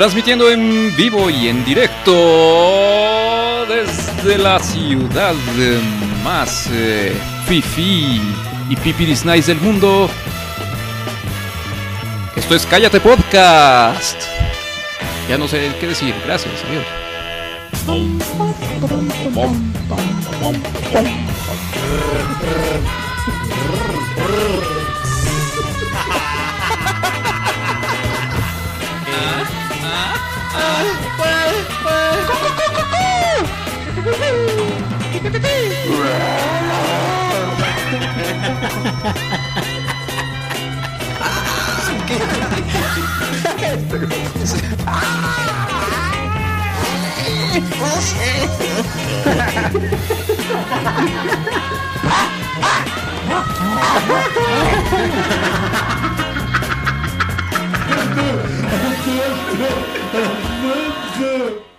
transmitiendo en vivo y en directo desde la ciudad más eh, fifi y pipiris nice del mundo. Esto es Cállate Podcast. Ya no sé qué decir. Gracias, adiós. Ah! ¿Qué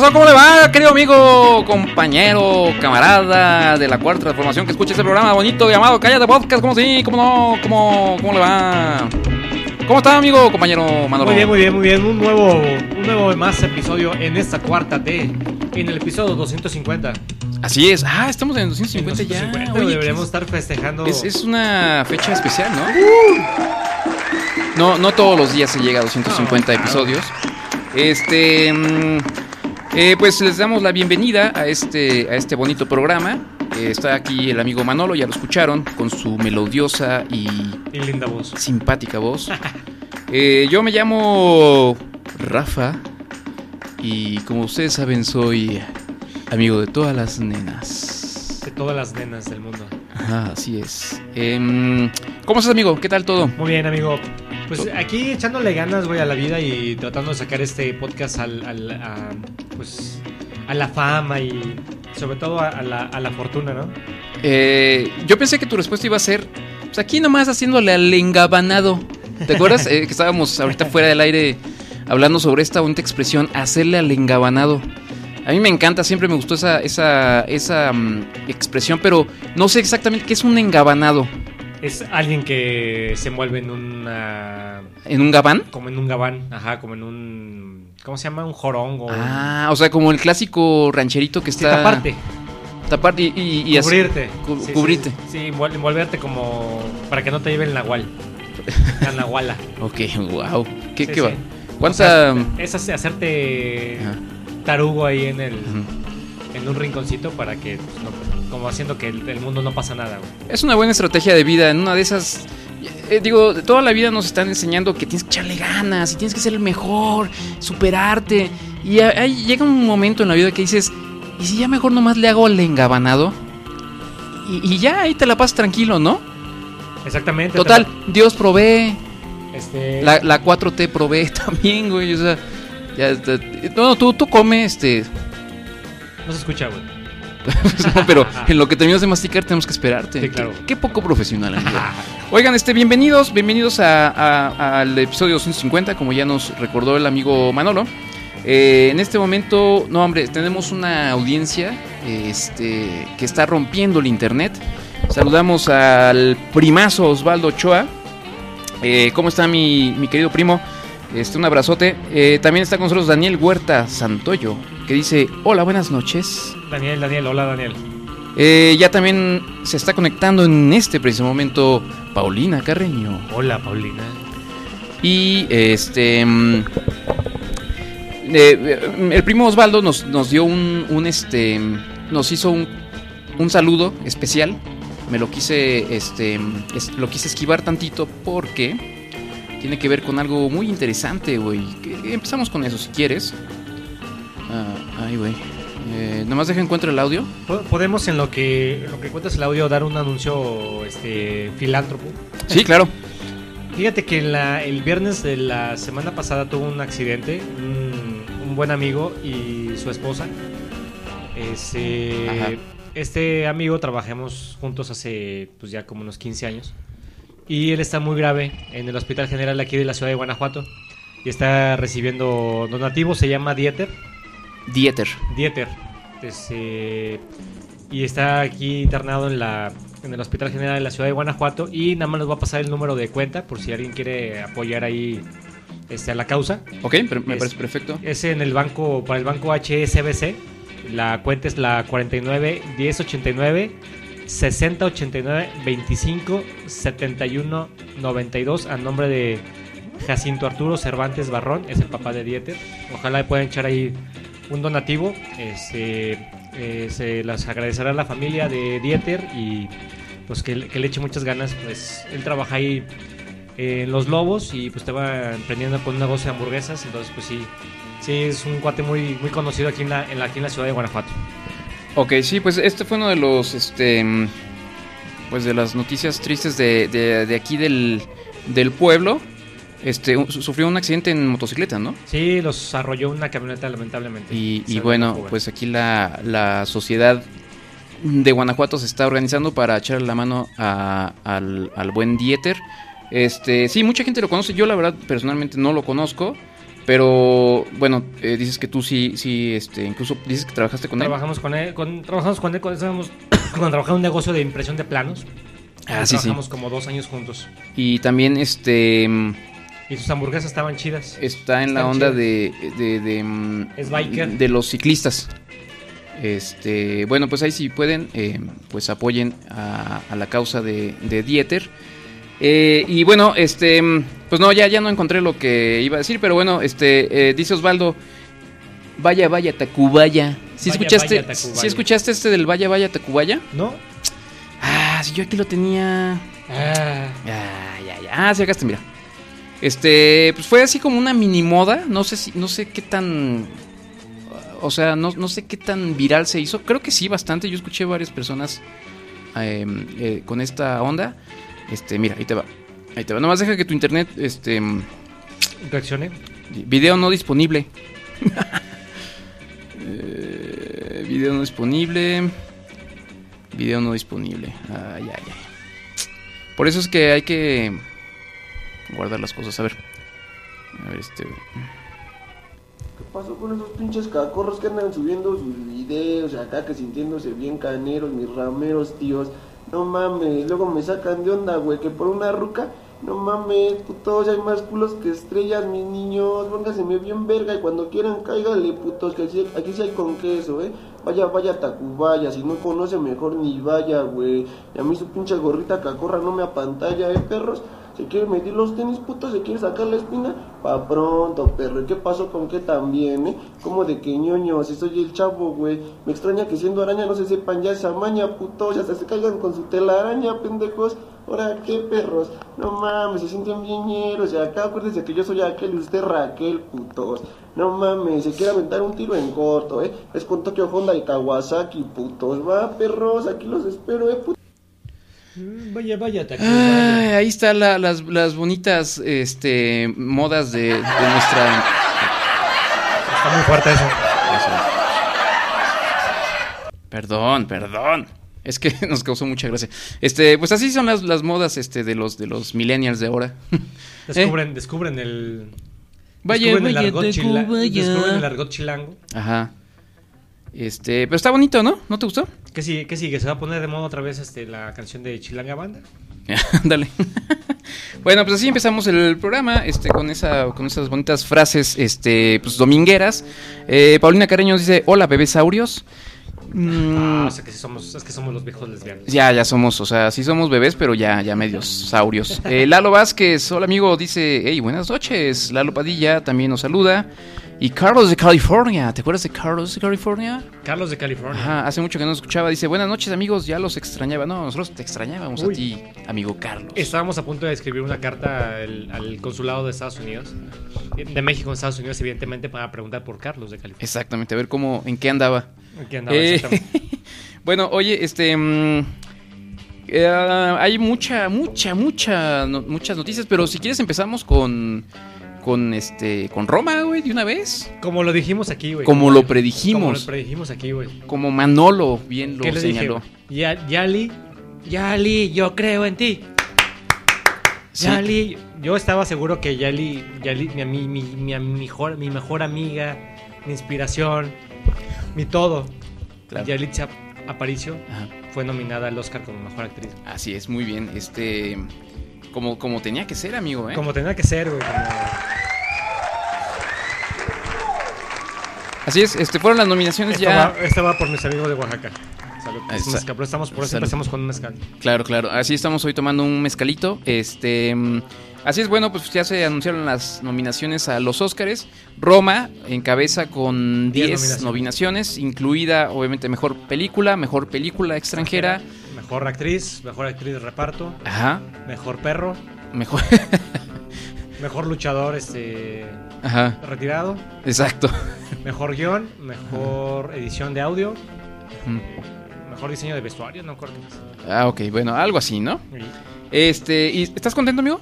pasó? ¿Cómo le va, querido amigo, compañero, camarada de la cuarta transformación que escucha este programa bonito llamado Cállate Podcast? ¿Cómo sí? ¿Cómo no? ¿Cómo, cómo le va? ¿Cómo está, amigo, compañero Manolo? Muy bien, muy bien, muy bien. Un nuevo, un nuevo más episodio en esta cuarta T, en el episodio 250. Así es. Ah, estamos en 250, En ya. 250, Oye, deberíamos ¿qué estar festejando. es, es una fecha especial, ¿no? No, no todos los días se llega a 250 No, claro. episodios. Este, mm, eh, pues les damos la bienvenida a este, a este bonito programa. Eh, está aquí el amigo Manolo, ya lo escucharon, con su melodiosa y Y linda voz. simpática voz. Eh, yo me llamo Rafa y como ustedes saben soy amigo de todas las nenas. De todas las nenas del mundo. Ajá, así es. Em, ¿Cómo estás amigo? ¿Qué tal todo? Muy bien, amigo. Pues aquí echándole ganas, güey, a la vida y tratando de sacar este podcast al, al- a, pues, a la fama y sobre todo a, la, a la fortuna, ¿no? Eh, yo pensé que tu respuesta iba a ser, pues aquí nomás haciéndole al engabanado. ¿Te acuerdas Eh, que estábamos ahorita fuera del aire hablando sobre esta bonita expresión, hacerle al engabanado? A mí me encanta, siempre me gustó esa, esa, esa mm, expresión, pero no sé exactamente qué es un engabanado. Es alguien que se envuelve en una... ¿En un gabán? como en un gabán, ajá, como en un... ¿Cómo se llama? Un jorongo. Ah, o sea, como el clásico rancherito que Sí, está... taparte. Tapar y, y, y así- cubrirte. cu- Sí, cubrirte. Sí, envolverte como para que no te lleven la nahual. La nahuala. Ok, wow. ¿Qué, qué va? ¿Cuánta...? O sea, es hace- hacerte tarugo ahí en el en un rinconcito para que pues, no- como haciendo que el, el mundo no pasa nada, güey. Es una buena estrategia de vida. En una de esas. Eh, digo, toda la vida nos están enseñando que tienes que echarle ganas y tienes que ser el mejor, superarte. Y ahí llega un momento en la vida que dices, ¿y si ya mejor nomás le hago al engabanado? Y, y ya ahí te la pasas tranquilo, ¿no? Exactamente. Total, Dios provee, Este la, la 4T provee también, güey. O sea, ya está- No, tú, tú come, este. no se escucha, güey. pero en lo que terminas de masticar tenemos que esperarte. Sí, claro. Qué, qué poco profesional, amigo. Oigan, este, bienvenidos, bienvenidos a- a- al episodio 250, como ya nos recordó el amigo Manolo. Eh, en este momento, no hombre, tenemos una audiencia este, que está rompiendo el internet. Saludamos al primazo Osvaldo Ochoa. Eh, ¿Cómo está mi, mi querido primo? Este, un abrazote. Eh, también está con nosotros Daniel Huerta Santoyo, que dice, hola, buenas noches. Daniel, Daniel, hola Daniel. Eh, ya también se está conectando en este preciso momento Paulina Carreño. Hola Paulina. Y este. mm, eh, el primo Osvaldo nos, nos dio un, un, este. Nos hizo un, un saludo especial. Me lo quise. Este. es- lo quise esquivar tantito porque. Tiene que ver con algo muy interesante, güey. Empezamos con eso si quieres. Ah, ay, güey. Eh, nomás deja encuentro el audio. Po- Podemos en lo que en lo que cuentas el audio dar un anuncio este filántropo. Sí, claro. Fíjate que la- el viernes de la semana pasada tuvo un accidente, un, un buen amigo y su esposa. Ese- Ajá. este amigo trabajamos juntos hace pues ya como unos 15 años y él está muy grave en el Hospital General aquí de la ciudad de Guanajuato y está recibiendo donativos, se llama Dieter. Dieter. Dieter. Este, y está aquí internado en la en el Hospital General de la Ciudad de Guanajuato y nada más nos va a pasar el número de cuenta por si alguien quiere apoyar ahí este, a la causa. Ok, pero me Es- parece perfecto. Es en el banco para el banco HSBC. La cuenta es la 49 1089 60 89 25 71 92 a nombre de Jacinto Arturo Cervantes Barrón, es el papá de Dieter. Ojalá le puedan echar ahí un donativo. Este, eh, se las agradecerá a la familia de Dieter y pues que, le eche muchas ganas. Pues él trabaja ahí en Los Lobos y pues estaba emprendiendo con un negocio de hamburguesas. Entonces, pues sí, sí, es un cuate muy, muy conocido aquí en, la, en, la, aquí en la ciudad de Guanajuato. Ok, sí, pues este fue uno de los, este, pues de las noticias tristes de, de, de aquí del, del pueblo. Este, un- sufrió un accidente en motocicleta, ¿no? Sí, los arrolló una camioneta lamentablemente. Y, bueno, pues aquí la, la sociedad de Guanajuato se está organizando para echarle la mano a- al, al buen Dieter. Este, sí, mucha gente lo conoce. Yo la verdad personalmente no lo conozco. Pero bueno, eh, dices que tú sí, sí, este, incluso dices que trabajaste con él. Trabajamos con él, con, trabajamos con él cuando estábamos cuando trabajaba en un negocio de impresión de planos. Ah, sí, sí. trabajamos como dos años juntos. Y también este Y sus hamburguesas estaban chidas. está en la onda de, de, de, mm, Es biker. de los ciclistas. Este, bueno, pues ahí si pueden, eh, pues apoyen a, a la causa de, de Dieter. Eh, y bueno, este, mm, pues no, ya, ya no encontré lo que iba a decir, pero bueno, este, eh, dice Osvaldo, vaya, vaya, Tacubaya. ¿Sí Vaya, escuchaste, vaya, Tacubaya. ¿sí escuchaste este del vaya, vaya, Tacubaya? ¿No? Ah, si yo aquí lo tenía. Ah, Ya, ya, ya. Ah, sí, acá está, mira. Este, pues fue así como una mini moda. No sé si, no sé qué tan. O sea, no, no sé qué tan viral se hizo. Creo que sí, bastante. Yo escuché varias personas eh, eh, con esta onda. Este, mira, ahí te va. Ahí te va. Nomás deja que tu internet, este. reaccioné. Video no disponible. Eh, video no disponible. Video no disponible. Ay, ay, ay. Por eso es que hay que guardar las cosas. A ver. A ver, este. ¿Qué pasó con esos pinches cacorros que andan subiendo sus videos acá que sintiéndose bien caneros, mis rameros, tíos? No mames, luego me sacan de onda, güey, que por una ruca, no mames, putos, hay más culos que estrellas, mis niños, póngaseme bien verga y cuando quieran cáigale, putos, que aquí, aquí sí hay con queso, eh. Vaya, vaya, Tacubaya, si no conoce mejor ni vaya, güey. Y a mí su pinche gorrita cacorra no me apantalla, eh, perros. Se quiere medir los tenis, puto, se quiere sacar la espina. Pa' pronto, perro. ¿Y qué pasó con qué también, eh? Como de que ñoño, si soy el chavo, güey. Me extraña que siendo araña no se sepan ya esa maña, putos. Hasta se caigan con su telaraña, pendejos. Ahora, ¿qué perros? No mames, se sienten bien ñeros. Y acá acuérdense que yo soy aquel y usted Raquel, putos. No mames, se quiere aventar un tiro en corto, eh. Es con Tokio Honda y Kawasaki, putos. Va, perros, aquí los espero, eh, putos. Mm, Vaya, vaya, te Ay, ahí están la- las, las bonitas este, modas de, de nuestra. Está muy fuerte eso. Perdón, perdón. Es que nos causó mucha gracia. Este, pues así son las, las modas este, de los de los millennials de ahora. Descubren, descubren el. Vaya, descubren el argot chila-. Descubren el argot chilango. Ajá. Este, pero está bonito, ¿no? ¿No te gustó? ¿Qué sigue? ¿Qué sigue? ¿Se va a poner de moda otra vez este, la canción de Chilanga Banda? Dale. bueno, pues así empezamos el programa, este, con esa, con esas bonitas frases, este, pues domingueras. Eh, Paulina Careño dice, hola bebesaurios. Mm, Ah, o sea que sí somos, es que somos los viejos lesbianos. Ya, ya somos, o sea, sí somos bebés, pero ya, ya medios saurios. Eh, Lalo Vázquez, hola amigo, dice, hey, buenas noches. Lalo Padilla también nos saluda. Y Carlos de California, ¿te acuerdas de Carlos de California? Carlos de California. Ajá, hace mucho que no nos escuchaba. Dice, buenas noches amigos, ya los extrañaba. No, nosotros te extrañábamos Uy. a ti, amigo Carlos. Estábamos a punto de escribir una carta al, al consulado de Estados Unidos, de México en Estados Unidos, evidentemente, para preguntar por Carlos de California. Exactamente, a ver cómo, en qué andaba. Aquí andaba, Eh, exactamente. bueno, oye, este... mm, eh, hay mucha, mucha, mucha, no- muchas noticias, pero si quieres empezamos con... Con este, con Roma, güey, de una vez. Como lo dijimos aquí, güey. Como lo Como lo predijimos. predijimos aquí, güey. Como Manolo bien lo ¿Qué le dije? señaló. Ya- Yali, Yali, yo creo en ti. Sí. Yali, yo estaba seguro que Yali, Yali mi, mi, mi, mi mejor, mi mejor amiga, mi inspiración, mi todo, Claro. Yalitza Aparicio, Ajá. fue nominada al Oscar como mejor actriz. Así es, muy bien. Este, como, como tenía que ser, amigo, ¿eh? Como tenía que ser, güey. como- Así es, este, fueron las nominaciones Esto, ya. va, esto va por mis amigos de Oaxaca. Salud. Ahí Es un está. mezcal, pero estamos, por eso Salud. empezamos con un mezcal. Claro, claro. Así estamos hoy tomando un mezcalito. Este, mm, así es, bueno, pues ya se anunciaron las nominaciones a los Óscares. Roma encabeza con Diez 10 nominaciones. nominaciones, incluida obviamente mejor película, mejor película extranjera. Mejor actriz, mejor actriz de reparto, Ajá. mejor perro, Mejor. mejor luchador este Ajá. retirado, Exacto. mejor guion, mejor edición de audio, Mm. mejor diseño de vestuario, no más. Ah, ok, bueno, algo así, ¿no? Y Este, ¿y estás contento, amigo?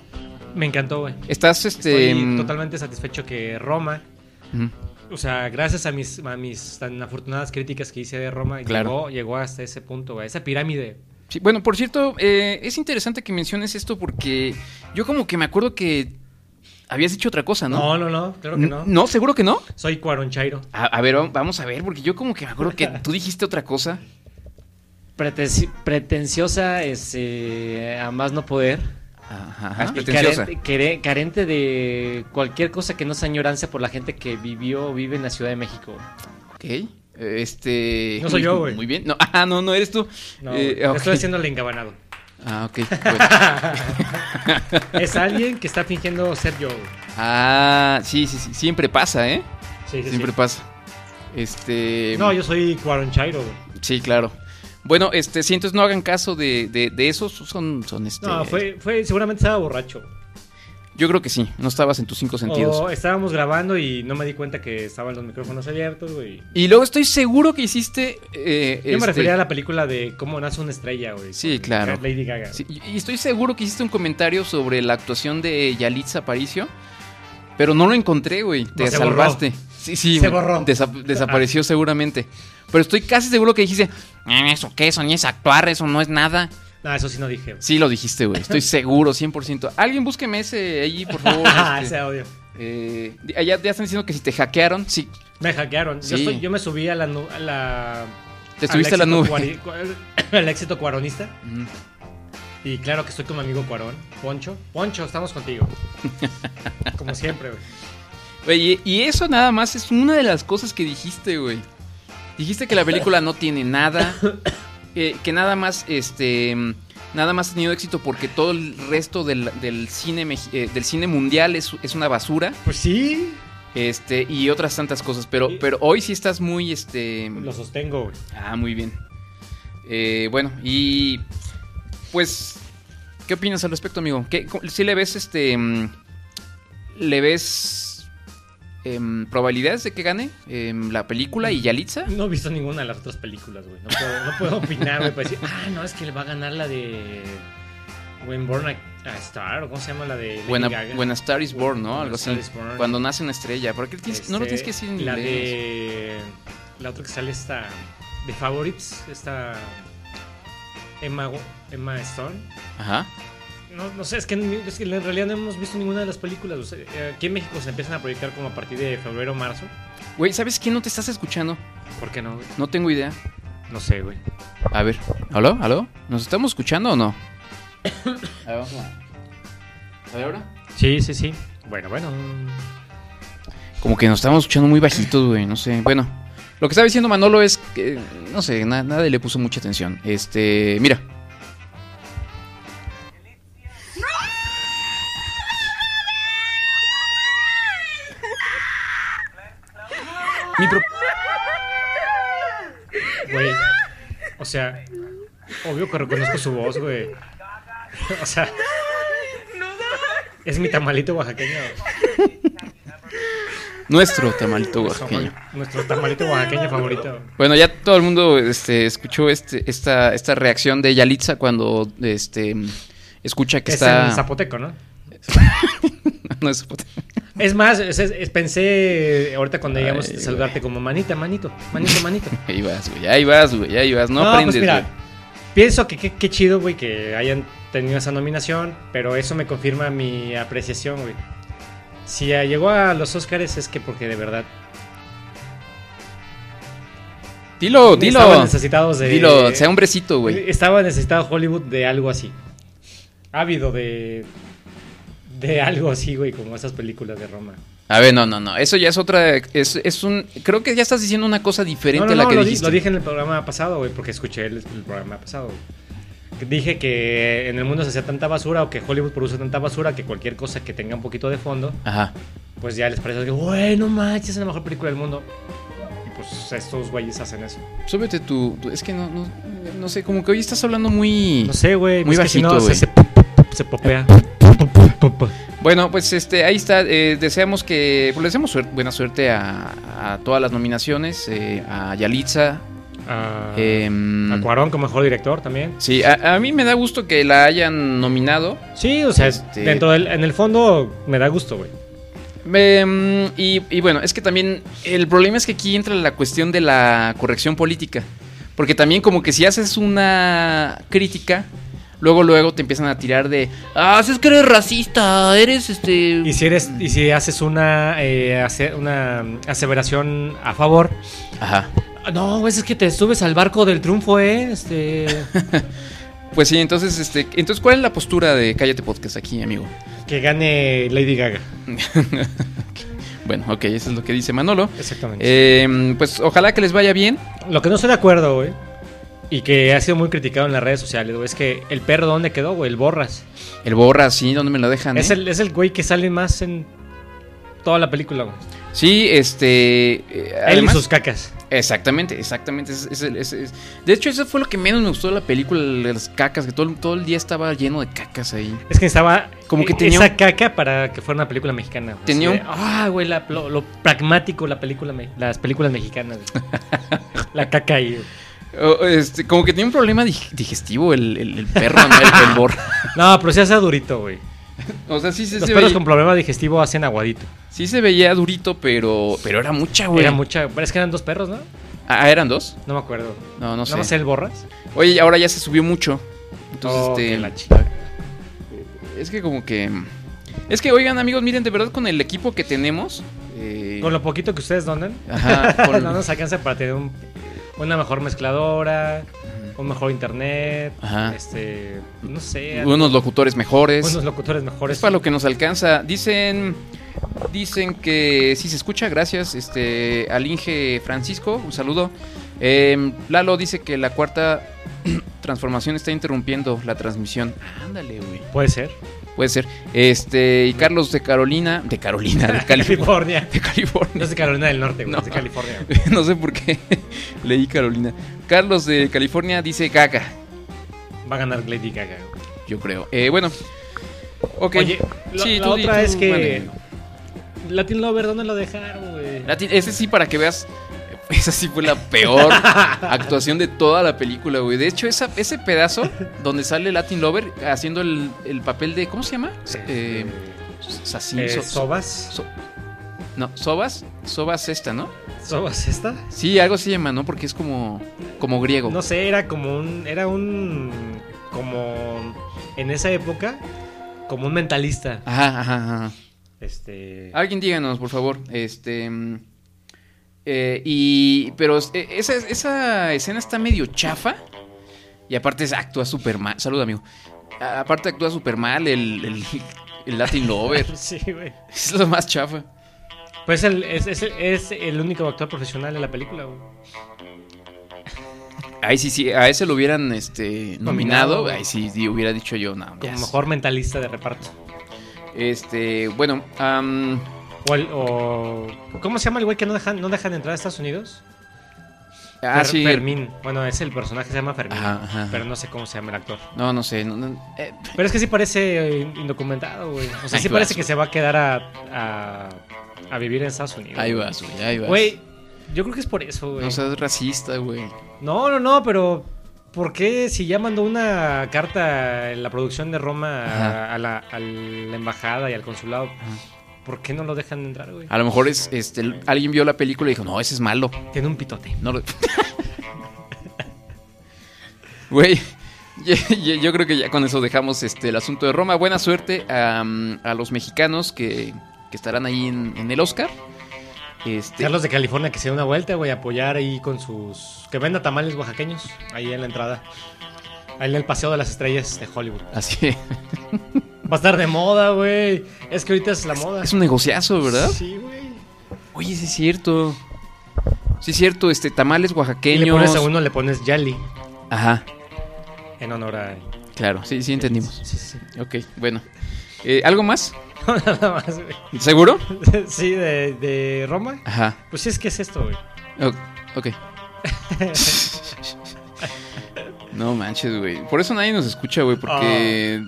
Me encantó, güey. Estás, este. Estoy mm, totalmente satisfecho que Roma, ujú. o sea, gracias a mis, a mis tan afortunadas críticas que hice de Roma, Claro. llegó, llegó hasta ese punto, güey, esa pirámide. Sí, bueno, por cierto, eh, es interesante que menciones esto porque yo como que me acuerdo que habías dicho otra cosa, ¿no? No, no, no, claro que no. No, seguro que no. Soy Cuarón Chairo. A, a ver, va- vamos a ver, porque yo como que me acuerdo que tú dijiste otra cosa. Pretenci- pretenciosa es eh, a más no poder. Ajá, pretenciosa. carente, care- carente de cualquier cosa que no sea añoranza por la gente que vivió o vive en la Ciudad de México. Ok. Este. No soy yo, güey. Muy bien. No, ah, no, no eres tú. No, Eh, estoy haciendo el engabanado. Ah, ok. bueno. es alguien que está fingiendo ser yo. güey. Ah, sí, sí, sí. Siempre pasa, ¿eh? Sí, sí, Siempre sí. pasa. Este. No, yo soy Cuarón Chairo, güey. Sí, claro. Bueno, este, si entonces no hagan caso de, de, de esos, son, son este. No, fue, fue, seguramente estaba borracho. Yo creo que sí, no estabas en tus cinco sentidos. O estábamos grabando y no me di cuenta que estaban los micrófonos abiertos, güey. Y luego estoy seguro que hiciste. eh, Yo me este, refería a la película de cómo nace una estrella, güey. Sí, claro. Lady Gaga. sí, y estoy seguro que hiciste un comentario sobre la actuación de Yalitza Aparicio. Pero no lo encontré, güey. Te salvaste. Sí, sí. Se borró. desa- desapareció seguramente. Pero estoy casi seguro que dijiste. "Eh, ¿Eso qué? Eso ni es actuar, eso no es nada. No, eso sí no dije. güey. Sí, lo dijiste, güey. Estoy seguro, 100%. Alguien búsqueme ese ahí, por favor. Ah, este, ese audio. eh, ya, ya están diciendo que si te hackearon, sí. Me hackearon. Yo, Sí. estoy- yo me subí a la... a la Te subiste a la nube. cuari- al éxito cuaronista. Y claro que estoy con mi amigo Cuarón. Poncho. Poncho, estamos contigo. Como siempre, güey. Oye, y eso nada más es una de las cosas que dijiste, güey. Dijiste que la película no tiene nada, eh, que nada más, este, nada más ha tenido éxito porque todo el resto del, del cine eh, del cine mundial es, es una basura, Pues sí. este, y otras tantas cosas. Pero, pero hoy sí estás muy, este, Lo sostengo, güey. ah, muy bien. Eh, bueno, y pues, ¿qué opinas al respecto, amigo? ¿Qué, si le ves, este, mm, le ves em, probabilidades de que gane em, la película y Yalitza? No he visto ninguna de las otras películas, güey. No puedo, no puedo opinar, güey. Para decir, ah, no, es que le va a ganar la de. When Born a, a Star, o cómo se llama la de. Lady Gaga? buena Star is Born, ¿no? When Algo a así. Cuando nace una estrella. ¿Por qué tienes- no lo tienes que decir en La inglés? de. La otra que sale esta. De Favorites, esta. Emma, Emma Stone. Ajá. No, no sé, es que, es que en realidad no hemos visto ninguna de las películas. o sea, eh, aquí en México se empiezan a proyectar como a partir de febrero o marzo. Güey, ¿sabes quién no te estás escuchando? ¿Por qué no, güey? No tengo idea. No sé, güey. A ver, ¿aló? ¿Aló? ¿Nos estamos escuchando o no? A ver, vamos a... A ver ahora. Sí, sí, sí. Bueno, bueno. Como que nos estamos escuchando muy bajitos, güey, no sé. Bueno, lo que estaba diciendo Manolo es que, no sé, na- nadie le puso mucha atención. Este, mira. Mi pro- Güey. O sea, obvio que reconozco su voz, güey. O sea, es mi tamalito oaxaqueño. Nuestro tamalito oaxaqueño. Nuestro tamalito oaxaqueño favorito. Bueno, ya todo el mundo este, escuchó este, esta, esta reacción de Yalitza cuando este, escucha que Es está... en zapoteco, ¿no? no es zapoteco. Es más, es- es- pensé ahorita cuando llegamos a saludarte como manita, manito, manito, manito. Ahí vas, güey, ahí vas, güey, ahí vas. No, No, aprendes, pues mira, güey. pienso que qué chido, güey, que hayan tenido esa nominación, pero eso me confirma mi apreciación, güey. Si llegó a los Oscars es que porque de verdad Dilo, estaban dilo. necesitados de Dilo, sea hombrecito, güey. Estaba necesitado Hollywood de algo así. Ávido de de algo así, güey, como esas películas de Roma. A ver, no, no, no. Eso ya es otra. Es, es un. Creo que ya estás diciendo una cosa diferente No, no, a la no, que lo, di- dijiste. lo dije en el programa pasado, güey, porque escuché el, el programa pasado. güey. Dije que en el mundo se hacía tanta basura o que Hollywood produce tanta basura que cualquier cosa que tenga un poquito de fondo, Ajá. pues ya les parece que, güey, no manches, es la mejor película del mundo. Y pues estos güeyes hacen eso. Súbete tu- es que no, no. No sé, como que hoy estás hablando muy. No sé, güey, Muy es que si no, bajito, se, güey. se, pop- se popea. Bueno, pues este, ahí está. eh, deseamos que. Pues le deseamos buena suerte a, a todas las nominaciones. eh, a Yalitza. A, em, a Cuarón como mejor director también. sí, a, a mí me da gusto que la hayan nominado. Sí, o sea, Este- dentro del, en el fondo me da gusto, güey. Em, y, y bueno, es que también el problema es que aquí entra la cuestión de la corrección política. Porque también como que si haces una crítica, luego luego te empiezan a tirar de, ah, si es que eres racista, eres este... Y si eres, y si haces una, eh, hace- una aseveración a favor, Ajá. "Ah, no, güey, es que te subes al barco del triunfo, eh, este, Pues sí, entonces, este, entonces, ¿cuál es la postura de Cállate Podcast aquí, amigo? que gane Lady Gaga. Bueno, ok, eso es lo que dice Manolo. Exactamente. Em, pues ojalá que les vaya bien. Lo que no estoy de acuerdo, güey, y que ha sido muy criticado en las redes sociales, güey, es que el perro, ¿dónde quedó, güey? El Borras. El borra, sí, ¿dónde me lo dejan? Es eh? el, es el güey que sale más en toda la película, güey. Sí, este... eh, Él además- y sus cacas. Exactamente, exactamente. es- es De hecho, eso fue lo que menos me gustó de la película, las cacas, que todo, el- todo el día estaba lleno de cacas ahí. Es que estaba Como que eh, tenía esa caca para que fuera una película mexicana. güey. Tenía un- Ah, güey, la- lo, lo pragmático, la película, me- las películas mexicanas. güey. la caca ahí. güey. Este, como que tenía un problema dig- digestivo el, el- el perro, ¿no? El, el borra. No, pero se hace durito, güey. O sea, sí, se- Los se perros veía, con problema digestivo hacen aguadito. sí se veía durito, pero, pero era mucha, güey. Era mucha. Pero es que eran dos perros, ¿no? Ah, ¿eran dos? No me acuerdo. No, no sé. Más el borras. Oye, ahora ya se subió mucho. Entonces, Oh, este... la chica. Es que como que... Es que, oigan, amigos, miren, de verdad, con el equipo que tenemos... eh, Con lo poquito que ustedes donan, Ajá, con- no nos alcanza para tener un- una mejor mezcladora, un mejor internet, Ajá. este, no sé, algo- unos locutores mejores. unos locutores mejores. Es para lo que nos alcanza. Dicen dicen que sí se escucha, gracias. Este al Inge Francisco, un saludo. Eh, Lalo dice que la cuarta transformación está interrumpiendo la transmisión. Ándale, güey. Puede ser. Puede ser. Este, y Carlos de Carolina, de Carolina, de California. California. De No California. es de Carolina del Norte, güey, No. es de California. güey. no sé por qué leí Carolina. Carlos de California dice Gaga, Va a ganar Lady Gaga. güey. yo creo. Eh, bueno. Ok. Oye, Sí, la tú otra tú, es que vale. Latin Lover, ¿dónde lo dejaron, güey? Latin- ese sí, para que veas. Esa sí fue la peor actuación de toda la película, güey. De hecho, esa, ese pedazo donde sale Latin Lover haciendo el, el papel de. ¿Cómo se llama? Eh, Sassin- Eh, So- ¿Sobas? So- no, Sobas. Sobas esta, ¿no? ¿Sobas esta? Sí, algo se llama, ¿no? Porque es como, como griego. No sé, era como un. Era un. Como. En esa época, como un mentalista. Ajá, ajá, ajá. Este. Alguien díganos, por favor. Este. Eh, y. Pero eh, esa, esa escena está medio chafa. Y aparte actúa súper mal. Salud, amigo. Aparte actúa súper mal el, el, el Latin Lover. Sí, güey. es lo más chafa. Pues el- es, es- es el único actor profesional de la película, güey. Ahí sí, sí. A ese lo hubieran este, nominado. Ahí sí, sí, hubiera dicho yo, no. Como ya. mejor mentalista de reparto. Este. Bueno. am, O, el- o- ¿Cómo se llama el güey que no dejan, no dejan entrar a Estados Unidos? Ah, Fer- sí. Fermín. Bueno, es el personaje, se llama Fermín. Ajá, ajá. Pero no sé cómo se llama el actor. No, no sé. no, no, eh, Pero es que sí parece eh, indocumentado, güey. O sea, Ahí sí vas, parece güey. que se va a quedar a, a, a vivir en Estados Unidos. ahí vas, güey, ahí vas. Güey, yo creo que es por eso, güey. No seas racista, güey. No, no, no, pero ¿por qué si ya mandó una carta en la producción de Roma Ajá. a, a la, a la embajada y al consulado? ¿Por qué no lo dejan entrar, güey? A lo mejor es, este, alguien vio la película y dijo, no, ese es malo. Tiene un pitote. No lo... Güey, yo, yo- yo creo que ya con eso dejamos este, el asunto de Roma. Buena suerte a, a los mexicanos que, que estarán ahí en, en el Oscar. Este, Carlos de California que se dé una vuelta, güey, apoyar ahí con sus... Que venda tamales oaxaqueños, ahí en la entrada. Ahí en el Paseo de las Estrellas de Hollywood. Así. Va a estar de moda, güey. Es que ahorita es la moda. Es un negociazo, ¿verdad? Sí, güey. Oye, sí es cierto. Sí es cierto, este, tamales Y oaxaqueños. le pones a uno, le pones Yali Ajá, en honor a... claro, sí, sí entendimos. Sí, sí, sí. Ok, bueno. Eh, ¿Algo más? Nada más, güey. ¿Seguro? Sí, de, de Roma. Ajá. Pues sí, es que es esto, güey. Ok. no manches, güey. Por eso nadie nos escucha, güey, porque...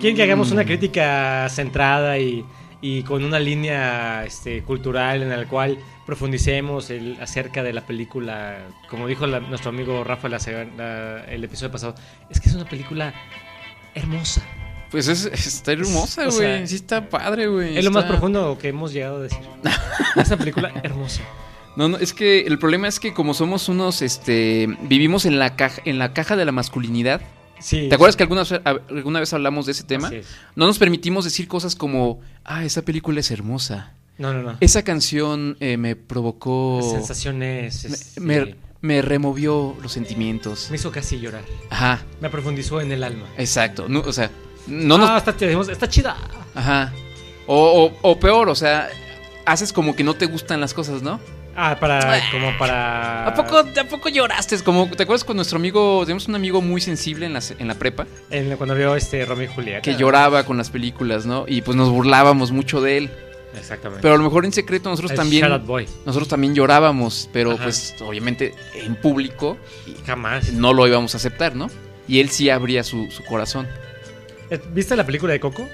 Quieren que hagamos una crítica centrada y, y con una línea este, cultural en la cual profundicemos el, acerca de la película. Como dijo la- nuestro amigo Rafa la la- el episodio pasado, es que es una película hermosa. Pues es, está hermosa, O güey. sea, sí está padre, güey. Es lo más está- profundo que hemos llegado a decir. Es una película hermosa. No, no, es que el problema es que como somos unos, este... Vivimos en la caja, en la caja de la masculinidad. Sí. ¿Te acuerdas que alguna, vez- alguna vez hablamos de ese tema? Es. No nos permitimos decir cosas como, ah, esa película es hermosa. No, no, no. Esa canción eh, me provocó... Sensaciones. Me, este, me- me removió los sentimientos. me hizo casi llorar. Ajá, Me profundizó en el alma. exacto. No, o sea, no nos... Ah, está, decimos, está chida. Ajá. O, o- o peor, o sea, haces como que no te gustan las cosas, ¿no? Ah, para. Como para. ¿A poco, ¿A poco lloraste? Como, ¿Te acuerdas con nuestro amigo? Tenemos un amigo muy sensible en la, en la prepa En- cuando vio este Romeo y Julieta. que lloraba con las películas, ¿no? Y pues nos burlábamos mucho de él. Exactamente. Pero a lo mejor en secreto nosotros El también Boy. nosotros también llorábamos, pero Ajá. pues obviamente en público Jamás. no lo íbamos a aceptar, ¿no? Y él sí abría su, su corazón. Eh, ¿Viste la película de Coco?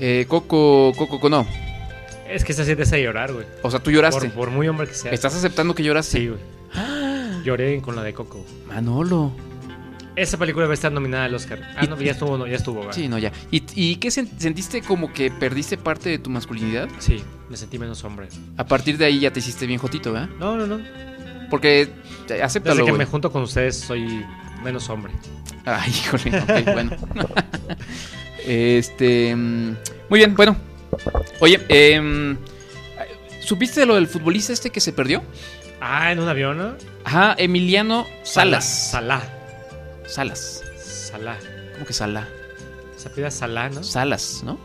Eh, Coco, Coco, Coco, no. Es que esa sí te hace llorar, güey. O sea, tú lloraste. Por, por muy hombre que sea. ¿Estás aceptando que lloraste? Sí, güey. Lloré con la de Coco. Manolo. Esa película va a estar nominada al Oscar. Ah, Y- no, ya estuvo, no, ya estuvo, güey. Sí, no, ya. ¿Y, y qué sen- sentiste como que perdiste parte de tu masculinidad? Sí, me sentí menos hombre. A partir de ahí ya te hiciste bien jotito, ¿verdad? No, no, no. Porque eh, Desde acéptalo, que güey. me junto con ustedes soy menos hombre. Ay, híjole, ok, bueno. este. mm, Muy bien, bueno. Oye, em, ¿supiste de lo del futbolista este que se perdió? Ah, en un avión, ¿no? Ajá, Emiliano Salas. Salah. Salas. Salah. ¿Cómo que Sala? Se pide Salah, ¿no? Salas, ¿no?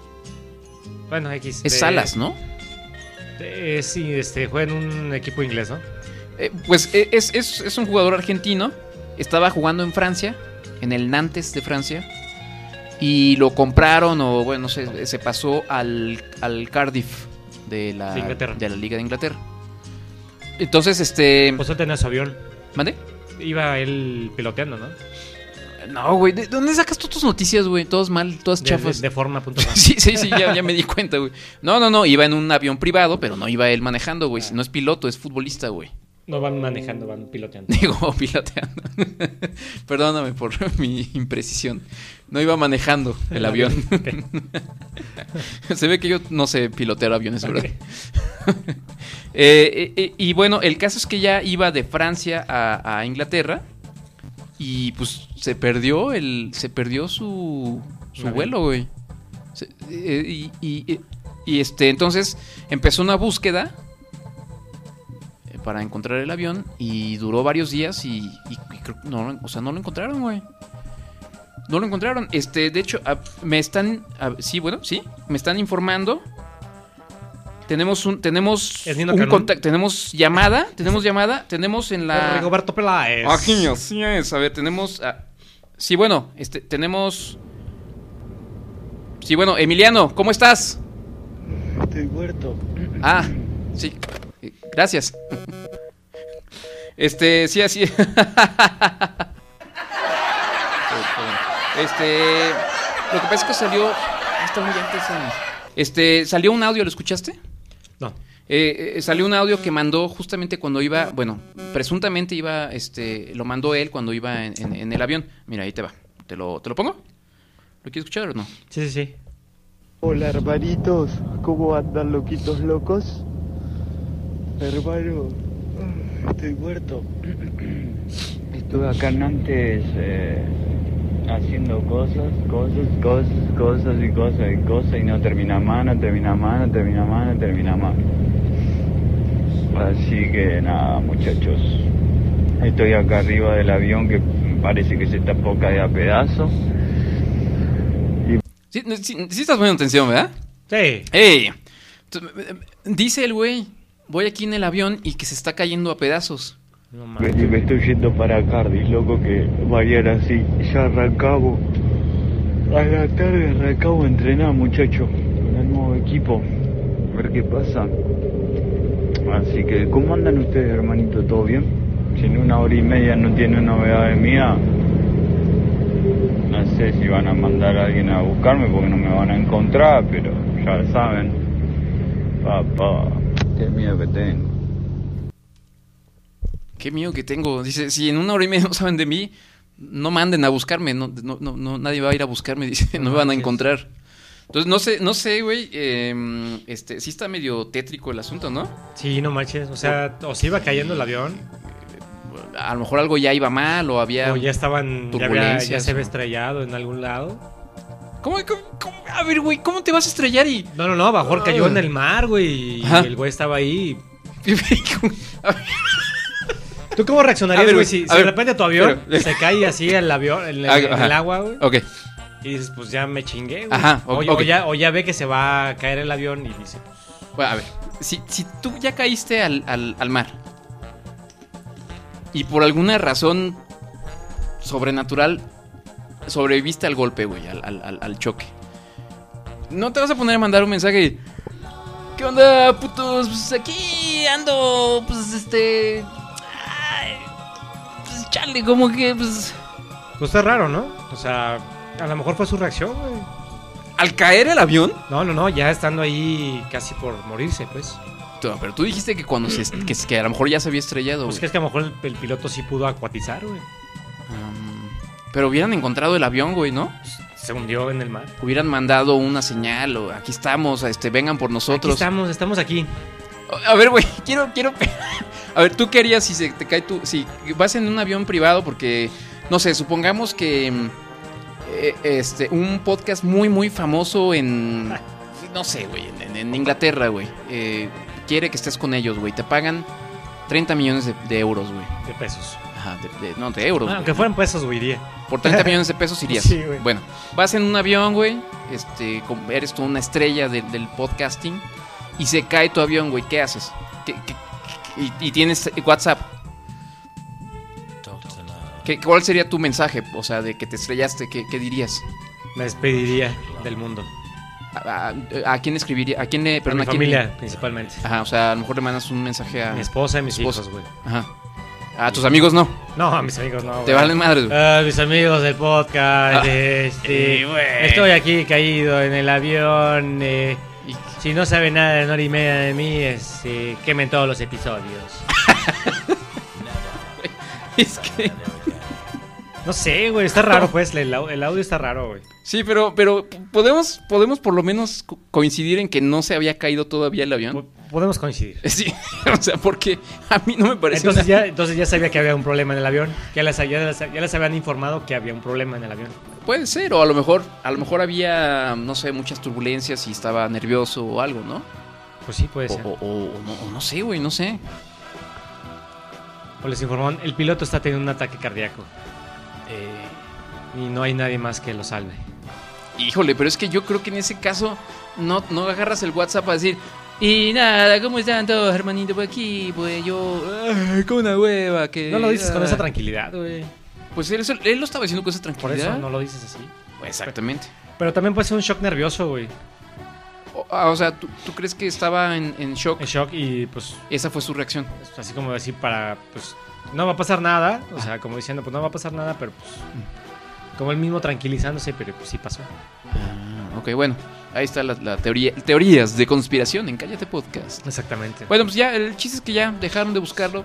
Bueno, X. Es de- Salas, ¿no? de- sí, este, juega en un equipo inglés, ¿no? Eh, pues eh, es, es- es un jugador argentino. Estaba jugando en Francia, en el Nantes de Francia. Y lo compraron, o bueno, no sé, se pasó al, al Cardiff de la, De la Liga de Inglaterra. Entonces, este. Pues él tenía su avión. ¿Mande? Iba él piloteando, ¿no? No, güey. ¿De dónde sacas todas tus noticias, güey? Todas mal, todas chafas. de, de forma punto. Sí, sí, sí, ya, ya me di cuenta, güey. No, no, no, iba en un avión privado, pero no iba él manejando, güey. No es piloto, es futbolista, güey. No van manejando, van piloteando. Digo, piloteando. Perdóname por mi imprecisión. No iba manejando el avión. Se ve que yo no sé pilotear aviones, ¿verdad? Eh, eh, eh, y bueno, el caso es que ya iba de Francia a, a Inglaterra y pues se perdió el, se perdió su, su vuelo, güey. Se- eh, y, y- y, este, entonces empezó una búsqueda para encontrar el avión y duró varios días y, y- y creo- no, o sea, no lo encontraron, güey. No lo encontraron. Este, de hecho, ah, me están, ah, sí, bueno, sí, me están informando. Tenemos un, tenemos ¿Es Nino un contacto, tenemos llamada, tenemos llamada, tenemos en la. Rigoberto Peláez. Aquí, así es. A ver, tenemos. ah, sí, bueno, este, tenemos. Sí, bueno, Emiliano, ¿cómo estás? Estoy muerto. Ah, sí. Gracias. Este, sí, así. Este, lo que pasa es que salió. ah, Está muy antes. en- Este, salió un audio, ¿lo escuchaste? No. Eh, eh, salió un audio que mandó justamente cuando iba, bueno, presuntamente iba, este, lo mandó él cuando iba en, en- en el avión. Mira, ahí te va. ¿Te lo, ¿Te lo pongo? ¿Lo quieres escuchar o no? Sí, sí, sí. Hola hermanitos, ¿cómo andan loquitos locos? Hermano, estoy muerto. Estuve acá en antes eh, haciendo cosas, cosas, cosas, cosas y cosas y cosas y no termina más, no termina más, no termina más, no termina más. Así que nada, muchachos. Estoy acá arriba del avión que parece que se está poca de a pedazos. Sí, no, sí, sí estás poniendo atención, ¿verdad? Sí. ¡Ey! T- Dice el güey, voy aquí en el avión y que se está cayendo a pedazos. No Me, mames. me estoy yendo para Cardis, loco, que mañana sí, ya arrancamos. A la tarde arrancamos a entrenar, muchachos, con el nuevo equipo. A ver qué pasa. Así que, ¿cómo andan ustedes, hermanito? ¿Todo bien? Si en una hora y media no tienen novedades mías, no sé si van a mandar a alguien a buscarme porque no me van a encontrar, pero ya lo saben. Papá, qué miedo que tengo. Qué miedo que tengo. Dice, si en una hora y media no saben de mí, no manden a buscarme. No, no, no, no, nadie va a ir a buscarme. Dice, no me van a encontrar. Entonces, no sé, no sé, güey. eh, este, sí está medio tétrico el asunto, ¿no? Sí, no manches. O sea, o se iba cayendo el avión, A lo mejor algo ya iba mal o había... o ya estaban, ya, había- ya se había estrellado en algún lado. ¿Cómo, cómo- cómo? A ver, güey, ¿cómo te vas a estrellar y... No, no, no, a lo mejor cayó en el mar, güey. Y Ajá. el güey estaba ahí. A ver, ¿Tú cómo reaccionarías, güey, si, de repente tu avión pero- se cae así el avión, en el, Ah, el agua, güey? ok. Y dices, pues ya me chingué, güey. Ajá, o, o ok. ya, o ya ve que se va a caer el avión y dice, Bueno, a ver, si, si tú ya caíste al, al- al mar y por alguna razón sobrenatural sobreviviste al golpe, güey, al, al- choque, no te vas a poner a mandar un mensaje. ¿Qué onda, putos? Pues aquí ando, pues este. ay, pues chale, como que, pues. pues está raro, ¿no? O sea, a lo mejor fue su reacción, güey. Al caer el avión. No, no, no, ya estando ahí casi por morirse, pues. No, pero tú dijiste que cuando se. que, que a lo mejor ya se había estrellado, Pues güey. que es que a lo mejor el, el piloto sí pudo acuatizar, güey. Um, pero hubieran encontrado el avión, güey, ¿no? Se hundió en el mar. hubieran mandado una señal o aquí estamos, este, vengan por Aquí nosotros. estamos, estamos aquí. A ver, güey, quiero, quiero. A ver, ¿tú qué harías si se te cae tu. Si vas en un avión privado? Porque, no sé, supongamos que. eh, este, un podcast muy, muy famoso en. No sé, güey, en, en Inglaterra, güey. eh, quiere que estés con ellos, güey. Te pagan 30 millones de, de euros, güey. De pesos. Ajá, de, de- no, de euros. Güey. aunque fueran pesos, güey, iría. Por 30 millones de pesos irías. Sí, güey. Bueno, vas en un avión, güey. Este, eres tú una estrella de- del podcasting. Y se cae tu avión, güey. ¿Qué haces? ¿Qué- qué- qué- y, y tienes WhatsApp. ¿Qué, ¿Cuál sería tu mensaje? O sea, de que te estrellaste, ¿qué, qué dirías? Me despediría del mundo. ¿A, a- a quién escribiría? ¿A quién le.? A perdón, mi ¿a quién- familia, principalmente. Ajá, o sea, a lo mejor le mandas un mensaje a. Mi esposa y mis esposa. hijos, güey. Ajá. A tus amigos no. No, a mis amigos no. Te güey. valen madres, güey. Ah, mis amigos del podcast, Ah, este, eh, güey. estoy aquí caído en el avión. eh, Y- si no saben nada de una hora y media de mí, este, quemen todos los episodios. Es que. No sé, güey, está raro, pues, el, el audio está raro, güey. Sí, pero, pero podemos, podemos por lo menos co- coincidir en que no se había caído todavía el avión. Po- Podemos coincidir. Sí, o sea, porque a mí no me parece. Entonces una- ya, entonces ya sabía que había un problema en el avión. Ya les, ya, les, ya les habían informado que había un problema en el avión. Puede ser, o a lo mejor, a lo mejor había, no sé, muchas turbulencias y estaba nervioso o algo, ¿no? Pues sí, puede O, ser. o- o- no, o no sé, güey, no sé. O les informaron, el piloto está teniendo un ataque cardíaco. Eh, y no hay nadie más que lo salve. Híjole, pero es que yo creo que en ese caso no, no agarras el WhatsApp para decir. Y nada, ¿cómo están todos, hermanito? Por aquí, pues yo. ay, con una hueva que. No lo dices con ah". esa tranquilidad, güey. Pues él, él lo estaba diciendo con esa Por tranquilidad. eso no lo dices así. Exactamente. Pero también puede ser un shock nervioso, güey. O, ah, o sea, ¿tú, tú crees que estaba en, en shock? En shock y pues Esa fue su reacción. es así como decir para, pues, no va a pasar nada. O sea, como diciendo, pues no va a pasar nada, pero pues, como él mismo tranquilizándose, pero pues sí pasó. Ah, ok, bueno. Ahí está la, la teoría, teorías de conspiración en Cállate Podcast. Exactamente. Bueno, pues ya, el chiste es que ya dejaron de buscarlo.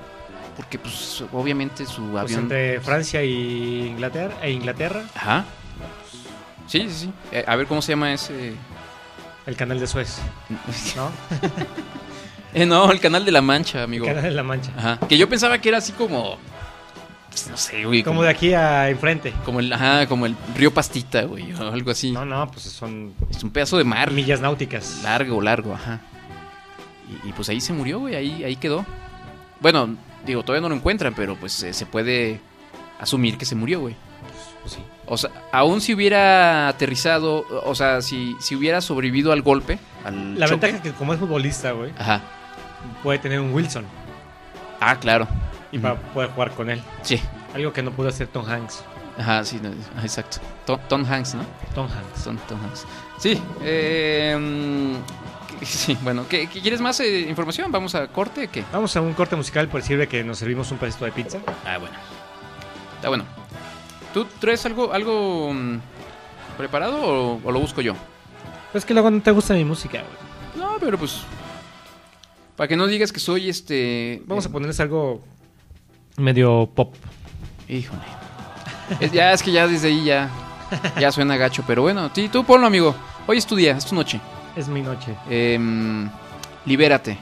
Porque, pues, obviamente su Pues avión. entre Francia y Inglaterra, e Inglaterra, Ajá. Sí, sí, sí. Eh, a ver cómo se llama ese. el canal de Suez, ¿no? Eh, no, el canal de la Mancha, amigo. El canal de la Mancha. Ajá. Que yo pensaba que era así como. Pues, no sé, güey. Como de aquí a enfrente. Como el, ajá, como el río Pastita, güey, o algo así. No, no, pues son Es un pedazo de mar. millas náuticas. Largo, largo, ajá. Y, y, pues ahí se murió, güey, ahí, ahí quedó. Bueno, digo, todavía no lo encuentran, pero pues eh, se puede asumir que se murió, güey. Pues sí. O sea, aún si hubiera aterrizado, o sea, si, si hubiera sobrevivido al golpe, al La choque. ventaja es que como es futbolista, güey, Ajá. puede tener un Wilson Ah, claro. Y va a poder jugar con él. Sí. Algo que no pudo hacer Tom Hanks. Ajá, sí, no, exacto. Tom, Tom Hanks, ¿no? Tom Hanks. Tom, Tom Hanks. Sí. eh, sí, bueno, ¿qué, ¿quieres más eh, información? ¿Vamos a corte? ¿Qué? Vamos a un corte musical por sirve que nos servimos un pedacito de pizza. Ah, bueno. Está bueno. ¿Tú traes algo, algo mm, preparado o, o lo busco yo? Pues que luego no te gusta mi música, güey. No, pero pues. Para que no digas que soy este. Vamos eh, a ponerles algo medio pop. Híjole. Es- ya es que ya desde ahí ya. Ya suena gacho, pero bueno, sí, tú ponlo, amigo. Hoy es tu día, es tu noche. Es mi noche. Em, libérate.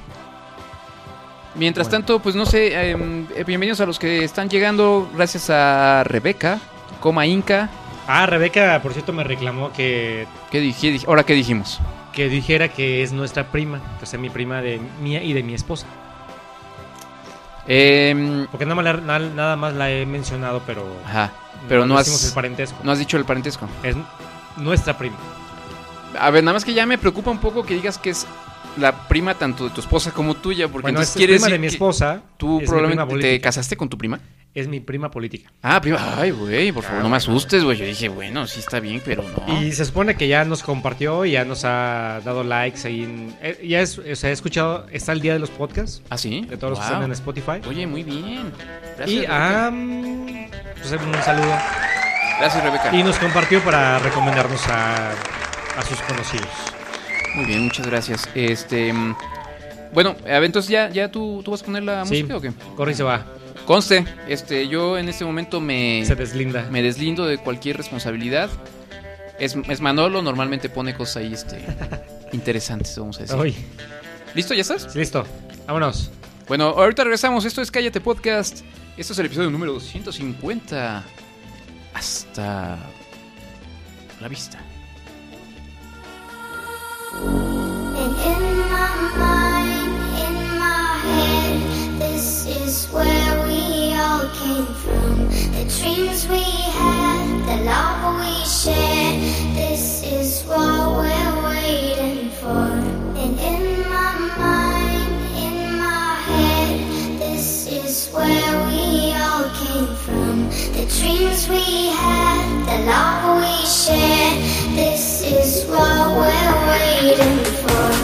Mientras Bueno. tanto, pues no sé, em, eh, bienvenidos a los que están llegando, gracias a Rebeca, Coma Inca. Ah, Rebeca, por cierto, me reclamó que, ¿Qué dije- Ahora, ¿qué dijimos? que dijera que es nuestra prima, que sea mi prima de mía y de mi esposa. Em, Porque nada más, la, na- nada más la he mencionado, pero, ajá, pero no el has, parentesco. no has dicho el parentesco. Es nuestra prima. A ver, nada más que ya me preocupa un poco que digas que es la prima tanto de tu esposa como tuya, porque bueno, entonces es prima de mi que esposa. tú es probablemente te casaste con tu prima. Es mi prima política. Ah, prima. Ay, güey, por favor, Ah, no me bueno. asustes, güey. Yo dije, bueno, sí está bien, pero no. Y se supone que ya nos compartió y ya nos ha dado likes ahí. En, eh, ya es, o sea, he escuchado, está el día de los podcasts, ¿Ah, sí? de todos los que están en Spotify. Oye, muy bien. Gracias, Y ah, mm, pues un saludo. Gracias, Rebeca. Y nos compartió para recomendarnos a, a sus conocidos. Muy bien, muchas gracias. Este. mm, Bueno, a ver, entonces ya, ya tú, tú vas a poner la Sí. música o qué? Corre y se va. Conste, este, yo en este momento me, Se deslinda. me deslindo de cualquier responsabilidad. Es, es Manolo, normalmente pone cosas ahí este, interesantes, vamos a decir. Uy, ¿Listo? ¿Ya estás? sí, listo. Vámonos. Bueno, ahorita regresamos. Esto es Cállate Podcast. Esto es el episodio número 250. Hasta la vista. And in my mind, in my head, this is where we from. The dreams we had, the love we shared, this is what we're waiting for. And in my mind, in my head, this is where we all came from. The dreams we had, the love we shared, this is what we're waiting for.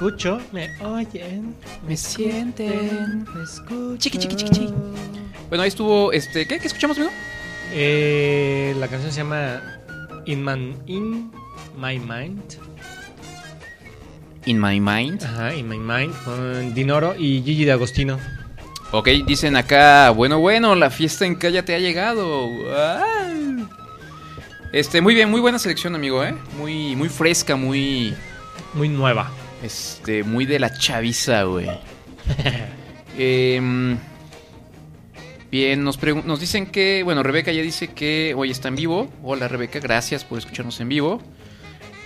escucho, me oyen, ¿Me sienten? me escucho. Chiqui, chiqui, chiqui, chiqui. Bueno, ahí estuvo, este, ¿qué? ¿Qué escuchamos, amigo? Eh, la canción se llama In, Man, In My Mind. In My Mind. Ajá, In My Mind, con Dinoro y Gigi D'Agostino. Ok, dicen acá, bueno, bueno, la fiesta en Cállate ha llegado. Ah. Este, muy bien, muy buena selección, amigo, ¿eh? Muy, muy fresca, muy, Muy nueva. Este, muy de la chaviza, güey. Em, bien, nos, nos dicen que, bueno, Rebeca ya dice que hoy está en vivo. Hola, Rebeca, gracias por escucharnos en vivo.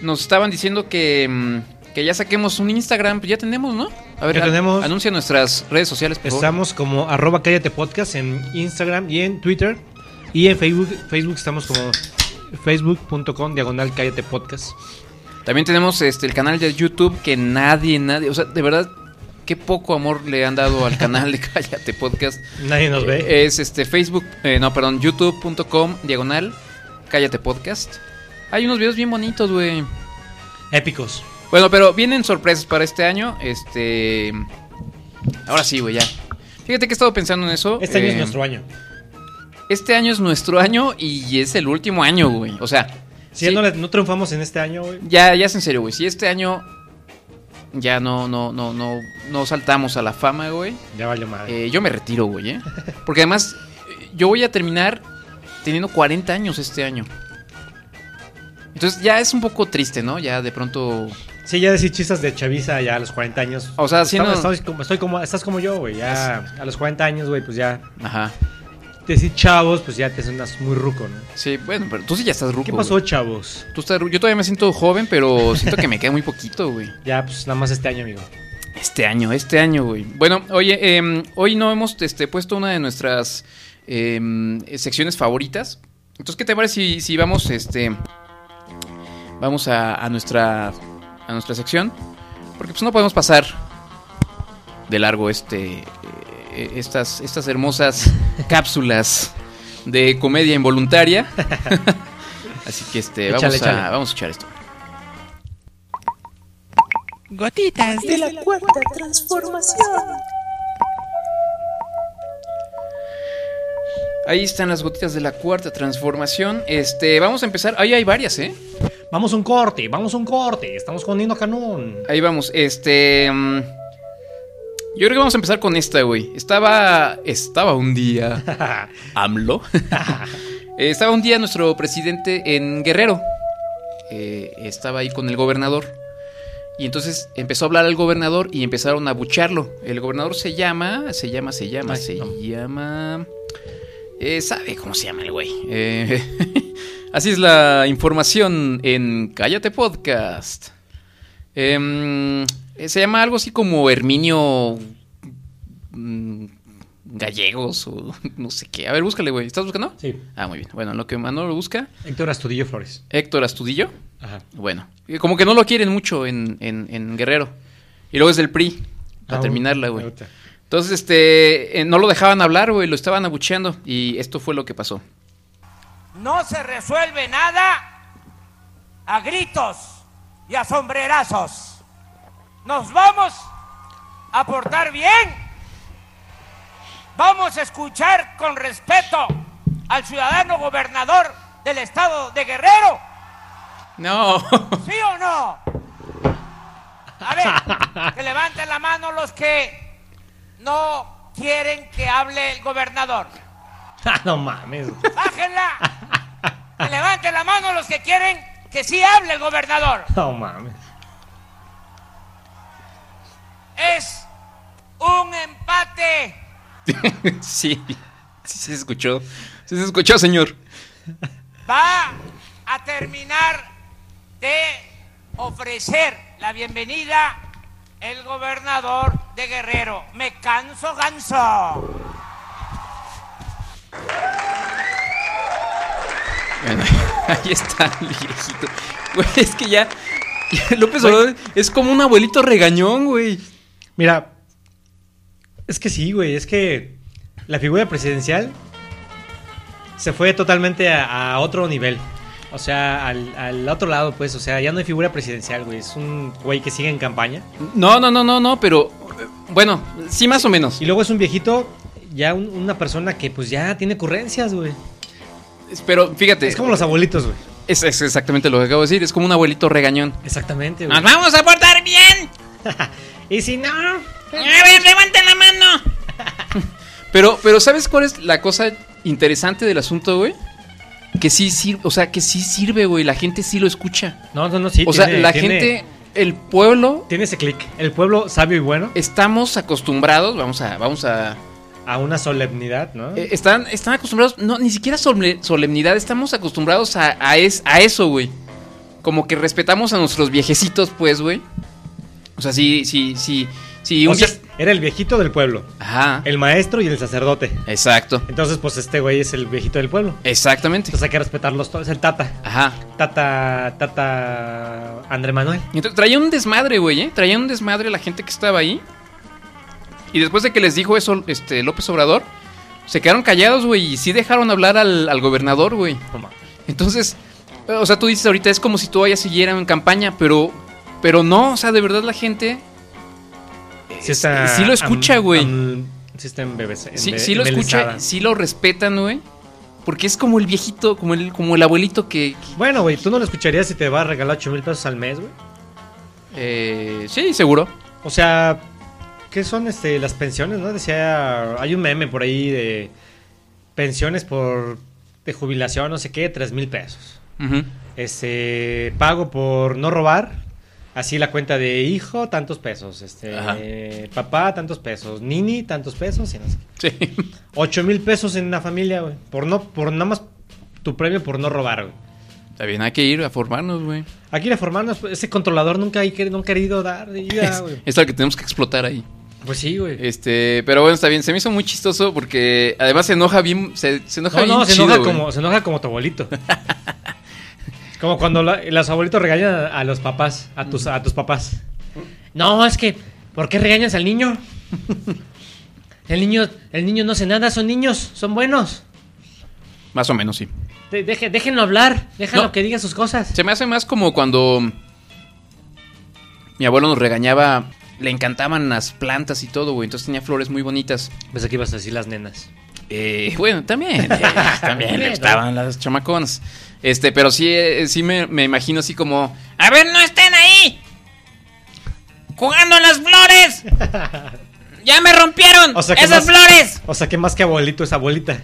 Nos estaban diciendo que, mm, que ya saquemos un Instagram, pues ya tenemos, ¿no? A ver, Ya tenemos. anuncia nuestras redes sociales, por favor. Estamos como arroba cállate podcast en Instagram y en Twitter. Y en Facebook, Facebook estamos como facebook.com diagonal cállate podcast. También tenemos este el canal de YouTube que nadie, nadie, o sea, de verdad, qué poco amor le han dado al canal de Cállate Podcast. Nadie nos ve. Eh, Es este Facebook, eh, no, perdón, youtube.com diagonal Cállate Podcast. Hay unos videos bien bonitos, güey. Épicos. Bueno, pero vienen sorpresas para este año. Este. Ahora sí, güey, ya. Fíjate que he estado pensando en eso. Este año es eh, nuestro año. Este año es nuestro año y es el último año, güey. O sea, Si sí. no, no triunfamos en este año, güey. Ya, ya es en serio, güey. Si este año ya no, no, no, no, no saltamos a la fama, güey. Ya valió madre. eh, yo me retiro, güey, ¿eh? Porque además, eh, yo voy a terminar teniendo 40 años este año. Entonces ya es un poco triste, ¿no? Ya de pronto. Sí, ya decir chistes de chaviza ya a los 40 años. O sea, haciendo- Estamos- como, estoy como- estás como yo, güey. Ya a los 40 años, güey, pues ya. Ajá. Decir chavos, pues ya te suenas muy ruco, ¿no? Sí, bueno, pero tú sí ya estás ruco. ¿Qué pasó, güey. chavos? Tú estás Yo todavía me siento joven, pero siento que me queda muy poquito, güey. Ya, pues nada más este año, amigo. Este año, este año, güey. Bueno, oye, em, hoy no hemos este, puesto una de nuestras em, secciones favoritas. Entonces, ¿qué te parece si, si vamos, este, vamos a, a nuestra, a nuestra sección? Porque pues no podemos pasar de largo este, eh, estas, estas hermosas cápsulas de comedia involuntaria. Así que este, Échale, vamos, échale. A, vamos a escuchar esto. Gotitas de la cuarta transformación. Ahí están las gotitas de la cuarta transformación. Este, vamos a empezar. Ahí hay varias, ¿eh? Vamos a un corte, vamos a un corte. Estamos con Nino Canón. Ahí vamos. Este. mm, yo creo que vamos a empezar con esta, güey. Estaba. Estaba un día. AMLO. Eh, estaba un día nuestro presidente en Guerrero. Eh, estaba ahí con el gobernador. Y entonces empezó a hablar al gobernador y empezaron a bucharlo. El gobernador se llama. Se llama, se llama, Ay, se no. llama. Eh, ¿Sabe cómo se llama el güey? Eh, así es la información en Cállate Podcast. Eh, se llama algo así como Herminio mm, Gallegos o no sé qué. A ver, búscale, güey. ¿Estás buscando? Sí. Ah, muy bien. Bueno, en lo que Manolo busca, Héctor Astudillo Flores. Héctor Astudillo. Ajá. Bueno, eh, como que no lo quieren mucho en, en- en Guerrero. Y luego es del PRI, a Ah, terminarla, güey. Entonces, este, eh, no lo dejaban hablar, güey, lo estaban abucheando. Y esto fue lo que pasó. No se resuelve nada a gritos y a sombrerazos. Nos vamos a portar bien. Vamos a escuchar con respeto al ciudadano gobernador del estado de Guerrero. No. ¿Sí o no? que levanten la mano los que no quieren que hable el gobernador. Ah, no mames. Bájenla. Que levanten la mano los que quieren que sí hable el gobernador. No mames. Es un empate. sí, sí se escuchó. Sí se escuchó, señor. Va a terminar de ofrecer la bienvenida el gobernador de Guerrero. Me canso ganso. Bueno, ahí está el viejito. Güey, es que ya. ya López Obrador es como un abuelito regañón, güey. Mira, es que sí, güey, es que la figura presidencial se fue totalmente a, a otro nivel. O sea, al, al otro lado, pues, o sea, ya no hay figura presidencial, güey. Es un güey que sigue en campaña. No, no, no, no, no, pero. eh, Bueno, sí, más o menos. Y luego es un viejito, ya un- una persona que pues ya tiene ocurrencias, güey. Pero fíjate. Es como los abuelitos, güey. Es, es exactamente lo que acabo de decir. Es como un abuelito regañón. Exactamente, güey. ¡Nos vamos a portar bien! Y si no, A ver, levanten la mano. Pero, pero ¿sabes cuál es la cosa interesante del asunto, güey? Que sí sirve, o sea, que sí sirve, güey. La gente sí lo escucha. no, no, no, sí. o sea, la tiene- gente, el pueblo, Tiene ese clic. El pueblo sabio y bueno estamos acostumbrados, vamos a, vamos a, a una solemnidad, ¿no? eh, están, están acostumbrados, no, ni siquiera solem- solemnidad, estamos acostumbrados a, a, es- a eso, güey. Como que respetamos a nuestros viejecitos, pues, güey. O sea, sí, sí, sí, sí. o Un sea, vie- era el viejito del pueblo. Ajá. El maestro y el sacerdote. Exacto. Entonces, pues este güey es el viejito del pueblo. Exactamente. Entonces hay que respetarlos todos. Es el tata. Ajá. Tata, tata André Manuel. Y entonces, traía un desmadre, güey, ¿eh? Traía un desmadre la gente que estaba ahí. Y después de que les dijo eso este, López Obrador, se quedaron callados, güey, y sí dejaron hablar al, al gobernador, güey. Entonces, o sea, tú dices ahorita, es como si todavía siguieran en campaña, pero, pero no, o sea, de verdad la gente Sí, está, sí lo escucha, güey. sí está en BBC. en sí, be- sí lo escucha, sí lo respetan, güey. Porque es como el viejito, como el, como el abuelito que... que- Bueno, güey, tú no lo escucharías si te va a regalar 8 mil pesos al mes, güey. eh, sí, seguro. O sea, ¿qué son este, las pensiones, no? Decía, hay un meme por ahí de pensiones por de jubilación, no sé qué, 3 mil pesos. Este, pago por no robar. Así la cuenta de hijo, tantos pesos. Este, papá, tantos pesos. Nini, tantos pesos. Y no sé qué. Sí. 8 mil pesos en una familia, güey. Por no, por nada más tu premio por no robar, güey. Está bien, hay que ir a formarnos, güey. Aquí reformarnos, pues, ese controlador nunca ha querido, nunca ha querido dar Es, güey. es lo que tenemos que explotar ahí. Pues sí, güey. Este, pero bueno, está bien. Se me hizo muy chistoso porque además se enoja bien. Se, se enoja No, bien. no, se chido, enoja, güey. como, se enoja como tu abuelito. como cuando la- los abuelitos regañan a, los papás, a tus, a tus papás. No, es que, ¿por qué regañas al niño? El niño, el niño no hace nada, son niños, son buenos. Más o menos, sí. De- deje- déjenlo hablar, déjenlo No. que diga sus cosas. Se me hace más como cuando mi abuelo nos regañaba. Le encantaban las plantas y todo, güey. Entonces tenía flores muy bonitas. Pues aquí ibas a decir las nenas. Eh, bueno, también. eh, también le gustaban las chamaconas. Este, pero sí, eh, sí me, me imagino así como. A ver, no estén ahí. Jugando las flores. Ya me rompieron O sea, que esas más- flores. O sea, que más que abuelito es abuelita.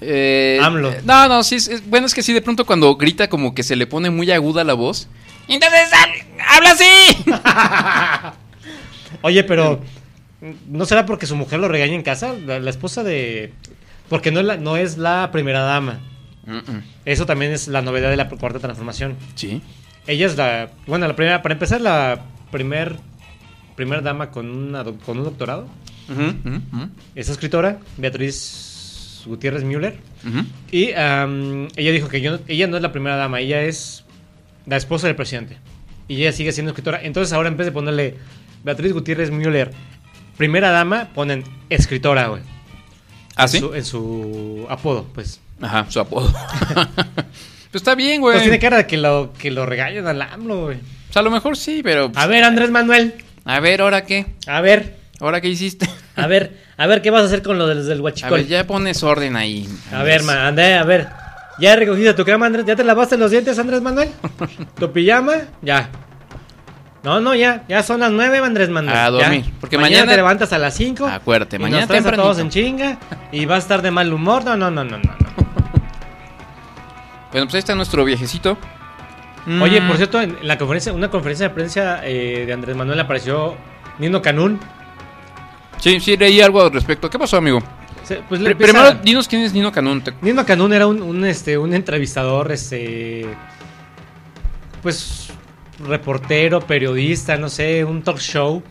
Eh, AMLO. No, no, sí. es- bueno, es que sí, de pronto cuando grita, como que se le pone muy aguda la voz. Entonces, hab- habla así. Oye, pero ¿no será porque su mujer lo regaña en casa? La, la esposa de... Porque no es, la, no es la primera dama. Eso también es la novedad de la cuarta transformación. Sí. Ella es la... Bueno, la primera... Para empezar, la primer, primer dama con, una, con un doctorado. Ujú, Es escritora, Beatriz Gutiérrez Müller. Y am, ella dijo que yo no- ella no es la primera dama, ella es la esposa del presidente. Y ella sigue siendo escritora. Entonces ahora en vez de ponerle Beatriz Gutiérrez Müller, primera dama, ponen escritora, güey. ¿Ah, en? Su, en su apodo, pues. Ajá, su apodo. pues está bien, güey. Pues tiene cara de que lo, que lo regañan al AMLO, güey. Sea, a lo mejor sí, pero. pues, A ver, Andrés Manuel. a ver, ¿ahora qué? A ver, ¿Ahora qué hiciste? a ver, a ver qué vas a hacer con lo del, del A huachicol. ver, ya pones orden ahí. A ver, ma, Andrés, a ver. ¿Ya recogiste tu cama, Andrés? ¿Ya te lavaste los dientes, Andrés Manuel? ¿Tu pijama? Ya. No, no, ya, ya son las 9, Andrés Manuel. A Ya. dormir, porque mañana, mañana- te levantas a las 5. Acuérdate, y mañana nos traes a todos en chinga y vas a estar de mal humor. No, no, no, no, no. Bueno, pues ahí está nuestro viejecito. Mm, Oye, por cierto, en la conferencia, una conferencia de prensa eh, de Andrés Manuel apareció Nino Canún. Sí, sí, leí algo al respecto. ¿Qué pasó, amigo? Se- Pues le Pr- empieza- Primero, dinos quién es Nino Canún. Te- Nino Canún era un, un, este, un entrevistador, este, pues reportero, periodista, no sé, un talk show.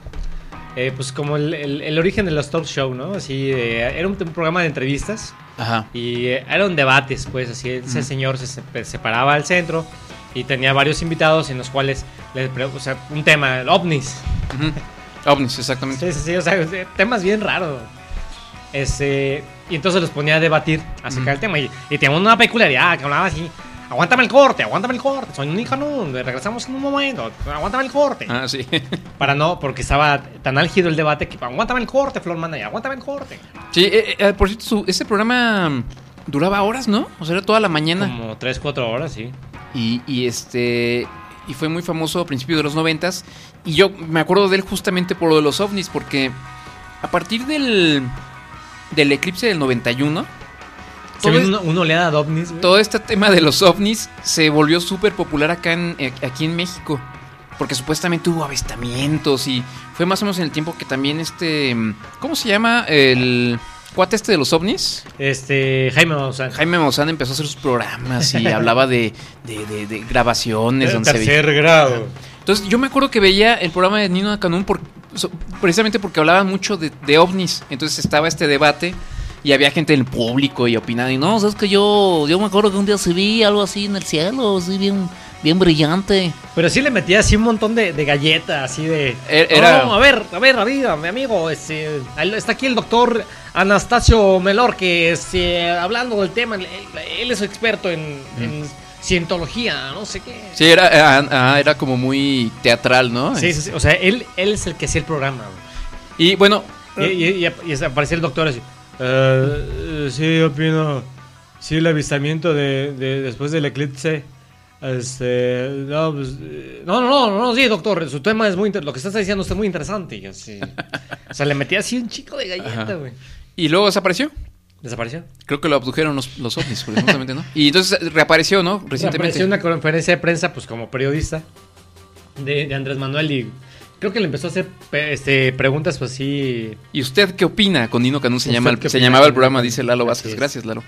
Eh, pues como el, el- el origen de los talk show, ¿no? Así, eh, era un, un programa de entrevistas Ajá. y eh, eran debates, pues, así, ese señor se, se- se paraba al centro y tenía varios invitados en los cuales, le pre- o sea, un tema, el ovnis. OVNIs, exactamente. Sí, sí, sí, o sea, temas bien raros. Este, y entonces los ponía a debatir acerca del tema. Y, y teníamos una peculiaridad que hablaba así: Aguántame el corte, aguántame el corte. Soy un Canún, regresamos en un momento. Aguántame el corte. Ah, sí. Para no, porque estaba tan álgido el debate que aguántame el corte, Flor Manda, aguántame el corte. Sí, eh, eh, por cierto, su- ese programa mm, duraba horas, ¿no? O sea, era toda la mañana. Como 3, 4 horas, sí. Y, y este. Y fue muy famoso a principios de los noventas. Y yo me acuerdo de él justamente por lo de los ovnis, porque a partir del. del eclipse del 91. Se todo vino es- una, una oleada de ovnis, güey. todo este tema de los ovnis se volvió súper popular acá en, eh, aquí en México. Porque supuestamente hubo avistamientos y fue más o menos en el tiempo que también este... ¿Cómo se llama? El cuate este de los ovnis. Este, Jaime Maussan. Jaime Maussan empezó a hacer sus programas y hablaba de, de- de- de grabaciones. veía- tercer grado. Entonces yo me acuerdo que veía el programa de Nino Canún por, precisamente porque hablaban mucho de, de ovnis. Entonces estaba este debate y había gente en el público y opinando. Y no, sabes que yo, yo me acuerdo que un día se vi algo así en el cielo, así bien, bien brillante. Pero sí le metía así un montón de, de galletas, así de... Er- era- No, a ver, a ver, amigo, mi amigo, este, está aquí el doctor Anastasio Melor, que este, hablando del tema, él, él es experto en, en cientología, no sé qué. Sí, era, ah, ah, era como muy teatral, ¿no? Sí, sí, sí, o sea, él, él es el que hacía el programa. Y bueno. Y, y- y- y aparecía el doctor así. "Eh, sí, opino, sí, el avistamiento de, de- después del eclipse. Este, no, pues, eh, no, no, no, no, sí, doctor, su tema es muy, lo que estás diciendo está muy interesante. Y así. O sea, le metía así un chico de galleta, güey. y luego desapareció. Desapareció. Creo que lo abdujeron los, los ovnis, precisamente, ¿no? Y entonces reapareció, ¿no? Recientemente. Apareció en una conferencia de prensa, pues como periodista de, de Andrés Manuel y creo que le empezó a hacer este, preguntas, pues sí. ¿Y usted qué opina con Nino Canún? Se, ¿Usted llama el- qué se llamaba el programa, dice? Lalo Así Vázquez. Gracias, Lalo.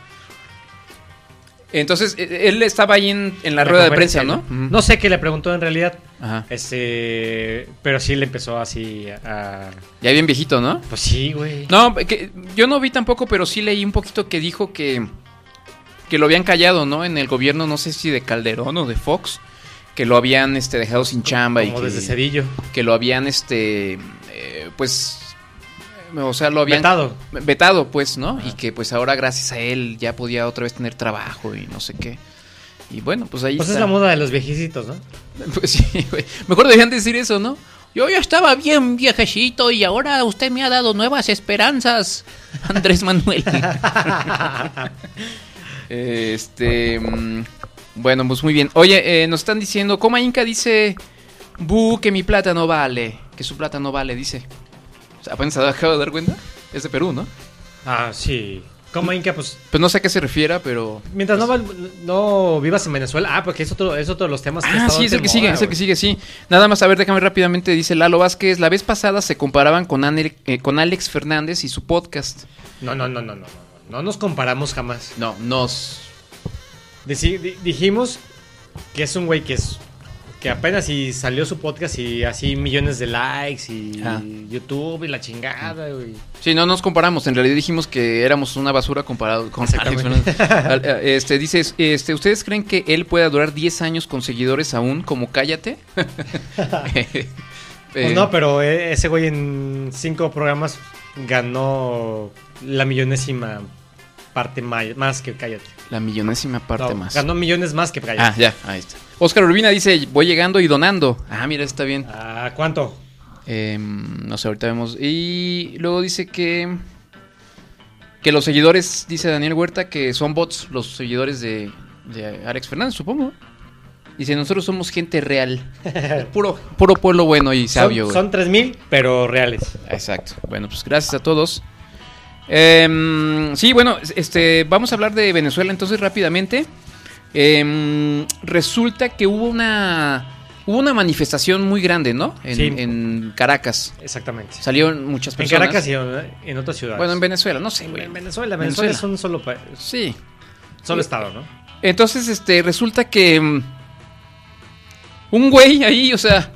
Entonces, eh, él estaba ahí en, en la, la rueda de prensa, ¿no? No sé qué le preguntó en realidad. Ajá. Este, pero sí le empezó así a. Ya bien viejito, ¿no? Pues sí, güey. No, que yo no vi tampoco, pero sí leí un poquito que dijo que, que lo habían callado, ¿no? En el gobierno, no sé si de Calderón o de Fox, que lo habían este, dejado sin chamba y Como que, desde Cedillo. que lo habían, este, eh, pues, o sea, lo habían Vetado. vetado, pues, ¿no? Y que pues ahora gracias a él ya podía otra vez tener trabajo y no sé qué. Y bueno, pues ahí Pues es la moda de los viejecitos, ¿no? Pues sí, güey. Mejor deberían decir eso, ¿no? Yo ya estaba bien viejecito y ahora usted me ha dado nuevas esperanzas, Andrés Manuel. Este. Bueno, pues muy bien. Oye, eh, nos están diciendo. Coma Inca dice. Bu, que mi plata no vale. Que su plata no vale, dice. O sea, apenas se acaba de dar cuenta. Es de Perú, ¿no? Ah, sí. Como Inca, pues. Pues no sé a qué se refiera, pero. Mientras no, val- no vivas en Venezuela. Ah, porque es otro, es otro de los temas que Ah, sí, es el que sigue, es el que sigue, sí. Nada más, a ver, déjame rápidamente, dice Lalo Vázquez. La vez pasada se comparaban con, Anel- eh, con Alex Fernández y su podcast. No, no, no, no, no, no. No nos comparamos jamás. No, nos. Deci- dijimos que es un güey que es. Que apenas y salió su podcast y así millones de likes y Ah. YouTube y la chingada, güey. Sí, no nos comparamos. En realidad dijimos que éramos una basura comparado con Alex eh, Este, dice, este, ¿ustedes creen que él pueda durar 10 años con seguidores aún como Cállate? Eh, Pues no, pero eh, ese güey en cinco programas ganó la millonésima parte más que Cállate. La millonésima parte No, más. Ganó millones más que Cállate. Ah, ya, ahí está. Oscar Urbina dice, voy llegando y donando. Ah, mira, está bien. ¿A cuánto? Em, no sé, ahorita vemos. Y luego dice que... Que los seguidores, dice Daniel Huerta, que son bots los seguidores de, de Alex Fernández, supongo. Dice, nosotros somos gente real. Puro, puro pueblo bueno y sabio, son, son 3000, pero reales. Exacto. Bueno, pues gracias a todos. Em, sí, bueno, este, vamos a hablar de Venezuela entonces rápidamente. Em, resulta que hubo una hubo una manifestación muy grande, ¿no? En, Sí. en Caracas. Exactamente. Salieron muchas En personas. Caracas y en, en otras ciudades. Bueno, en Venezuela, no sé, güey. En Venezuela, Venezuela, es un solo país. Sí. Solo estado, ¿no? Entonces, este, resulta que mm, un güey ahí, o sea,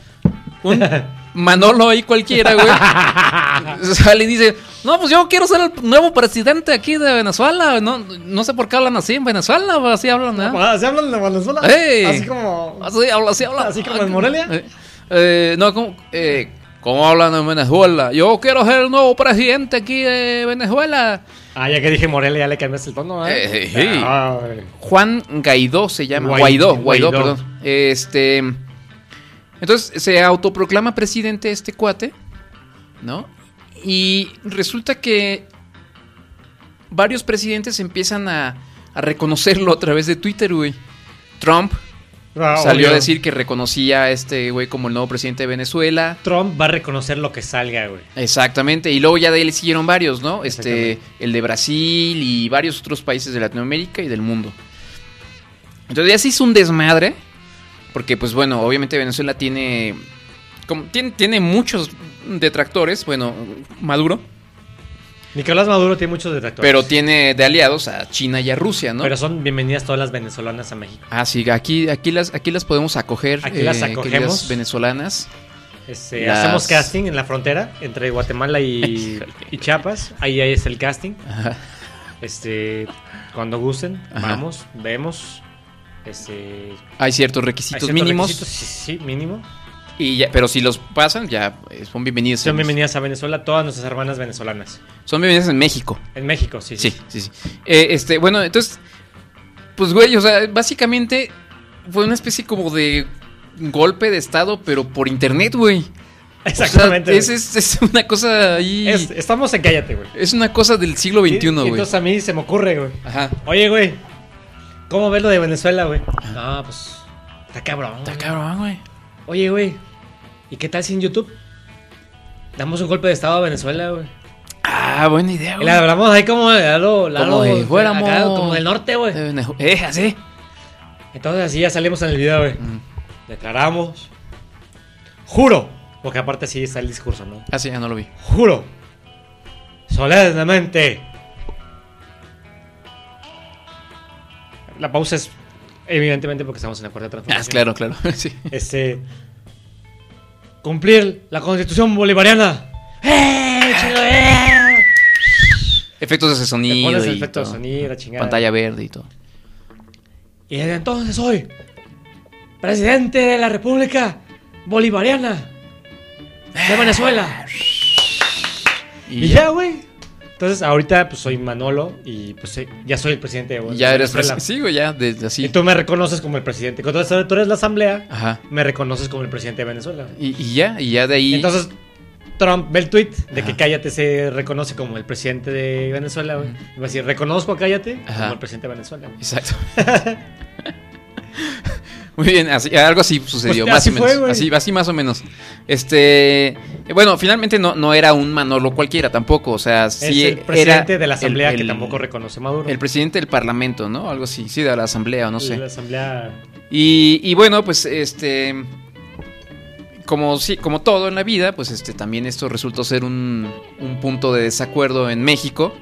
un Manolo ahí cualquiera, güey, sale y dice, no, pues yo quiero ser el nuevo presidente aquí de Venezuela. No, no sé por qué hablan así en Venezuela, así hablan, ¿eh? ¿Así hablan de Venezuela? ¡Ey! Así como... Así habla, así habla. Así como en Morelia. Eh, eh, no, como, eh, ¿cómo hablan en Venezuela? Yo quiero ser el nuevo presidente aquí de Venezuela. Ah, ya que dije Morelia, ya le cambiaste el tono, ¿eh? Eh. Juan Guaidó se llama. Guai- Guaidó, Guaidó, Guaidó. perdón. Este. Entonces se autoproclama presidente este cuate, ¿no? Y resulta que varios presidentes empiezan a, a reconocerlo a través de Twitter, güey. Trump Ah, salió obvio. a decir que reconocía a este güey como el nuevo presidente de Venezuela. Trump va a reconocer lo que salga, güey. Exactamente, y luego ya de ahí le siguieron varios, ¿no? Este, el de Brasil y varios otros países de Latinoamérica y del mundo. Entonces ya se hizo un desmadre, porque pues bueno, obviamente Venezuela tiene, como, tiene, tiene muchos detractores, bueno, Maduro, Nicolás Maduro tiene muchos detractores. pero tiene de aliados a China y a Rusia, ¿no? Pero son bienvenidas todas las venezolanas a México. Ah, sí, aquí, aquí, las, aquí las podemos acoger, Aquí las eh, acogemos. venezolanas. Este, Las- Hacemos casting en la frontera entre Guatemala y, y Chiapas. Ahí, ahí es el casting. Ajá. Este, cuando gusten, Ajá. vamos, vemos. Este, Hay ciertos hay requisitos ciertos mínimos, requisitos, sí, sí, mínimo. y ya, pero si los pasan, ya eh, son bienvenidos. Son en- bienvenidas a Venezuela todas nuestras hermanas venezolanas. Son bienvenidas en México. En México, sí. Sí, sí, sí. Eh, este, bueno, entonces, pues, güey, o sea, básicamente fue una especie como de golpe de estado, pero por internet, güey. Exactamente. O sea, es, es- es una cosa ahí. Es- estamos en cállate, güey. Es una cosa del siglo XXI, güey. Entonces a mí se me ocurre, güey. Ajá. Oye, güey. ¿Cómo ves lo de Venezuela, güey? No, pues. Está cabrón. Está güey. cabrón, güey. Oye, güey. ¿Y qué tal si en YouTube? Damos un golpe de estado a Venezuela, güey. Ah, buena idea, Y güey. la hablamos ahí como de lado, Como si fuéramos- acá, como del norte, güey. De Eh, así. Entonces así ya salimos en el video, güey. Mm. Declaramos. Juro. Porque aparte sí está el discurso, ¿no? Ah, sí, ya no lo vi. Juro. Solemnemente. La pausa es evidentemente porque estamos en la cuarta Ah, transformación. claro, claro. sí. Este. Cumplir la constitución bolivariana. ¡Eh! chido, eh! Efectos de sonido. pones y de sonido, la chingada. Pantalla verde y todo. Y desde entonces soy presidente de la República Bolivariana de Venezuela. Y, ya, güey. Entonces, ahorita pues soy Manolo y pues eh, ya soy el presidente de Y ya eres Venezuela. presidente. Sí, güey, ya, desde así. Y tú me reconoces como el presidente. Cuando tú eres la asamblea, Ajá. me reconoces como el presidente de Venezuela. Y, y ya, y ya de ahí. Entonces, Trump ve el tweet de que. Cállate se reconoce como el presidente de Venezuela, güey. Y va a decir, reconozco a Cállate Ajá. como el presidente de Venezuela. güey. Exacto. Muy bien, así, algo así sucedió, Pues, más así o menos. fue, así, así más o menos. Este, bueno, finalmente no, no era un Manolo cualquiera tampoco, o sea, sí es el presidente era de la asamblea el- que tampoco reconoce Maduro. El presidente del parlamento, ¿no? Algo así, sí, de la asamblea o no sé. La asamblea... Y, y bueno, pues este. Como, sí, como todo en la vida, pues este también esto resultó ser un, un punto de desacuerdo en México.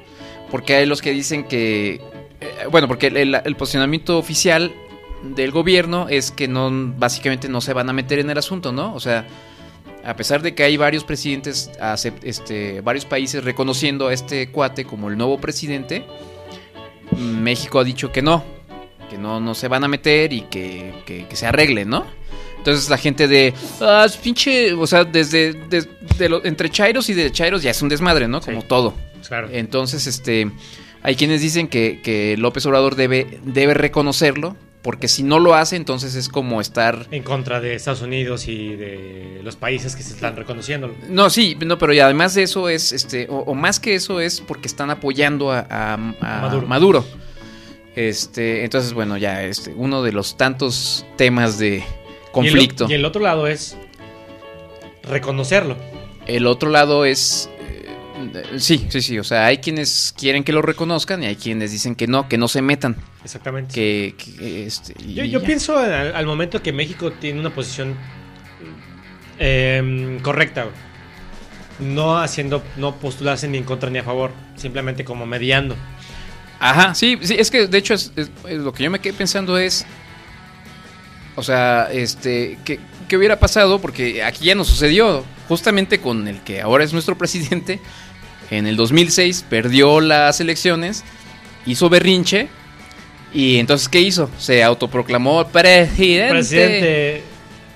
Porque hay los que dicen que. eh, bueno, porque el, el- el posicionamiento oficial del gobierno es que no básicamente no se van a meter en el asunto, ¿no? O sea, a pesar de que hay varios presidentes, este, varios países reconociendo a este cuate como el nuevo presidente, México ha dicho que no, que no, no se van a meter y que, que- que se arregle, ¿no? Entonces la gente de, ah, es pinche, o sea, desde, des- de lo- entre Chairos y de Chairos ya es un desmadre, ¿no? Como todo. Claro. Entonces, este, hay quienes dicen que, que López Obrador debe, debe reconocerlo, porque si no lo hace, entonces es como estar... En contra de Estados Unidos y de los países que se están reconociendo. No, sí, no, pero y además de eso es, este, o, o más que eso es porque están apoyando a, a- a Maduro. Maduro. Este, entonces, bueno, ya, este, uno de los tantos temas de conflicto. Y el, y el otro lado es reconocerlo. El otro lado es. Eh, sí, sí, sí. O sea, hay quienes quieren que lo reconozcan y hay quienes dicen que no, que no se metan. Exactamente. Que. que, este, Yo, pienso al, al momento que México tiene una posición eh, correcta. No haciendo, no postularse ni en contra ni a favor, simplemente como mediando. Ajá, sí, sí, es que de hecho es, es- es lo que yo me quedé pensando es. O sea, este. ¿qué, qué hubiera pasado? Porque aquí ya no sucedió. Justamente con el que ahora es nuestro presidente. En el 2006 perdió las elecciones. Hizo berrinche. Y entonces, ¿qué hizo? Se autoproclamó presidente. Presidente.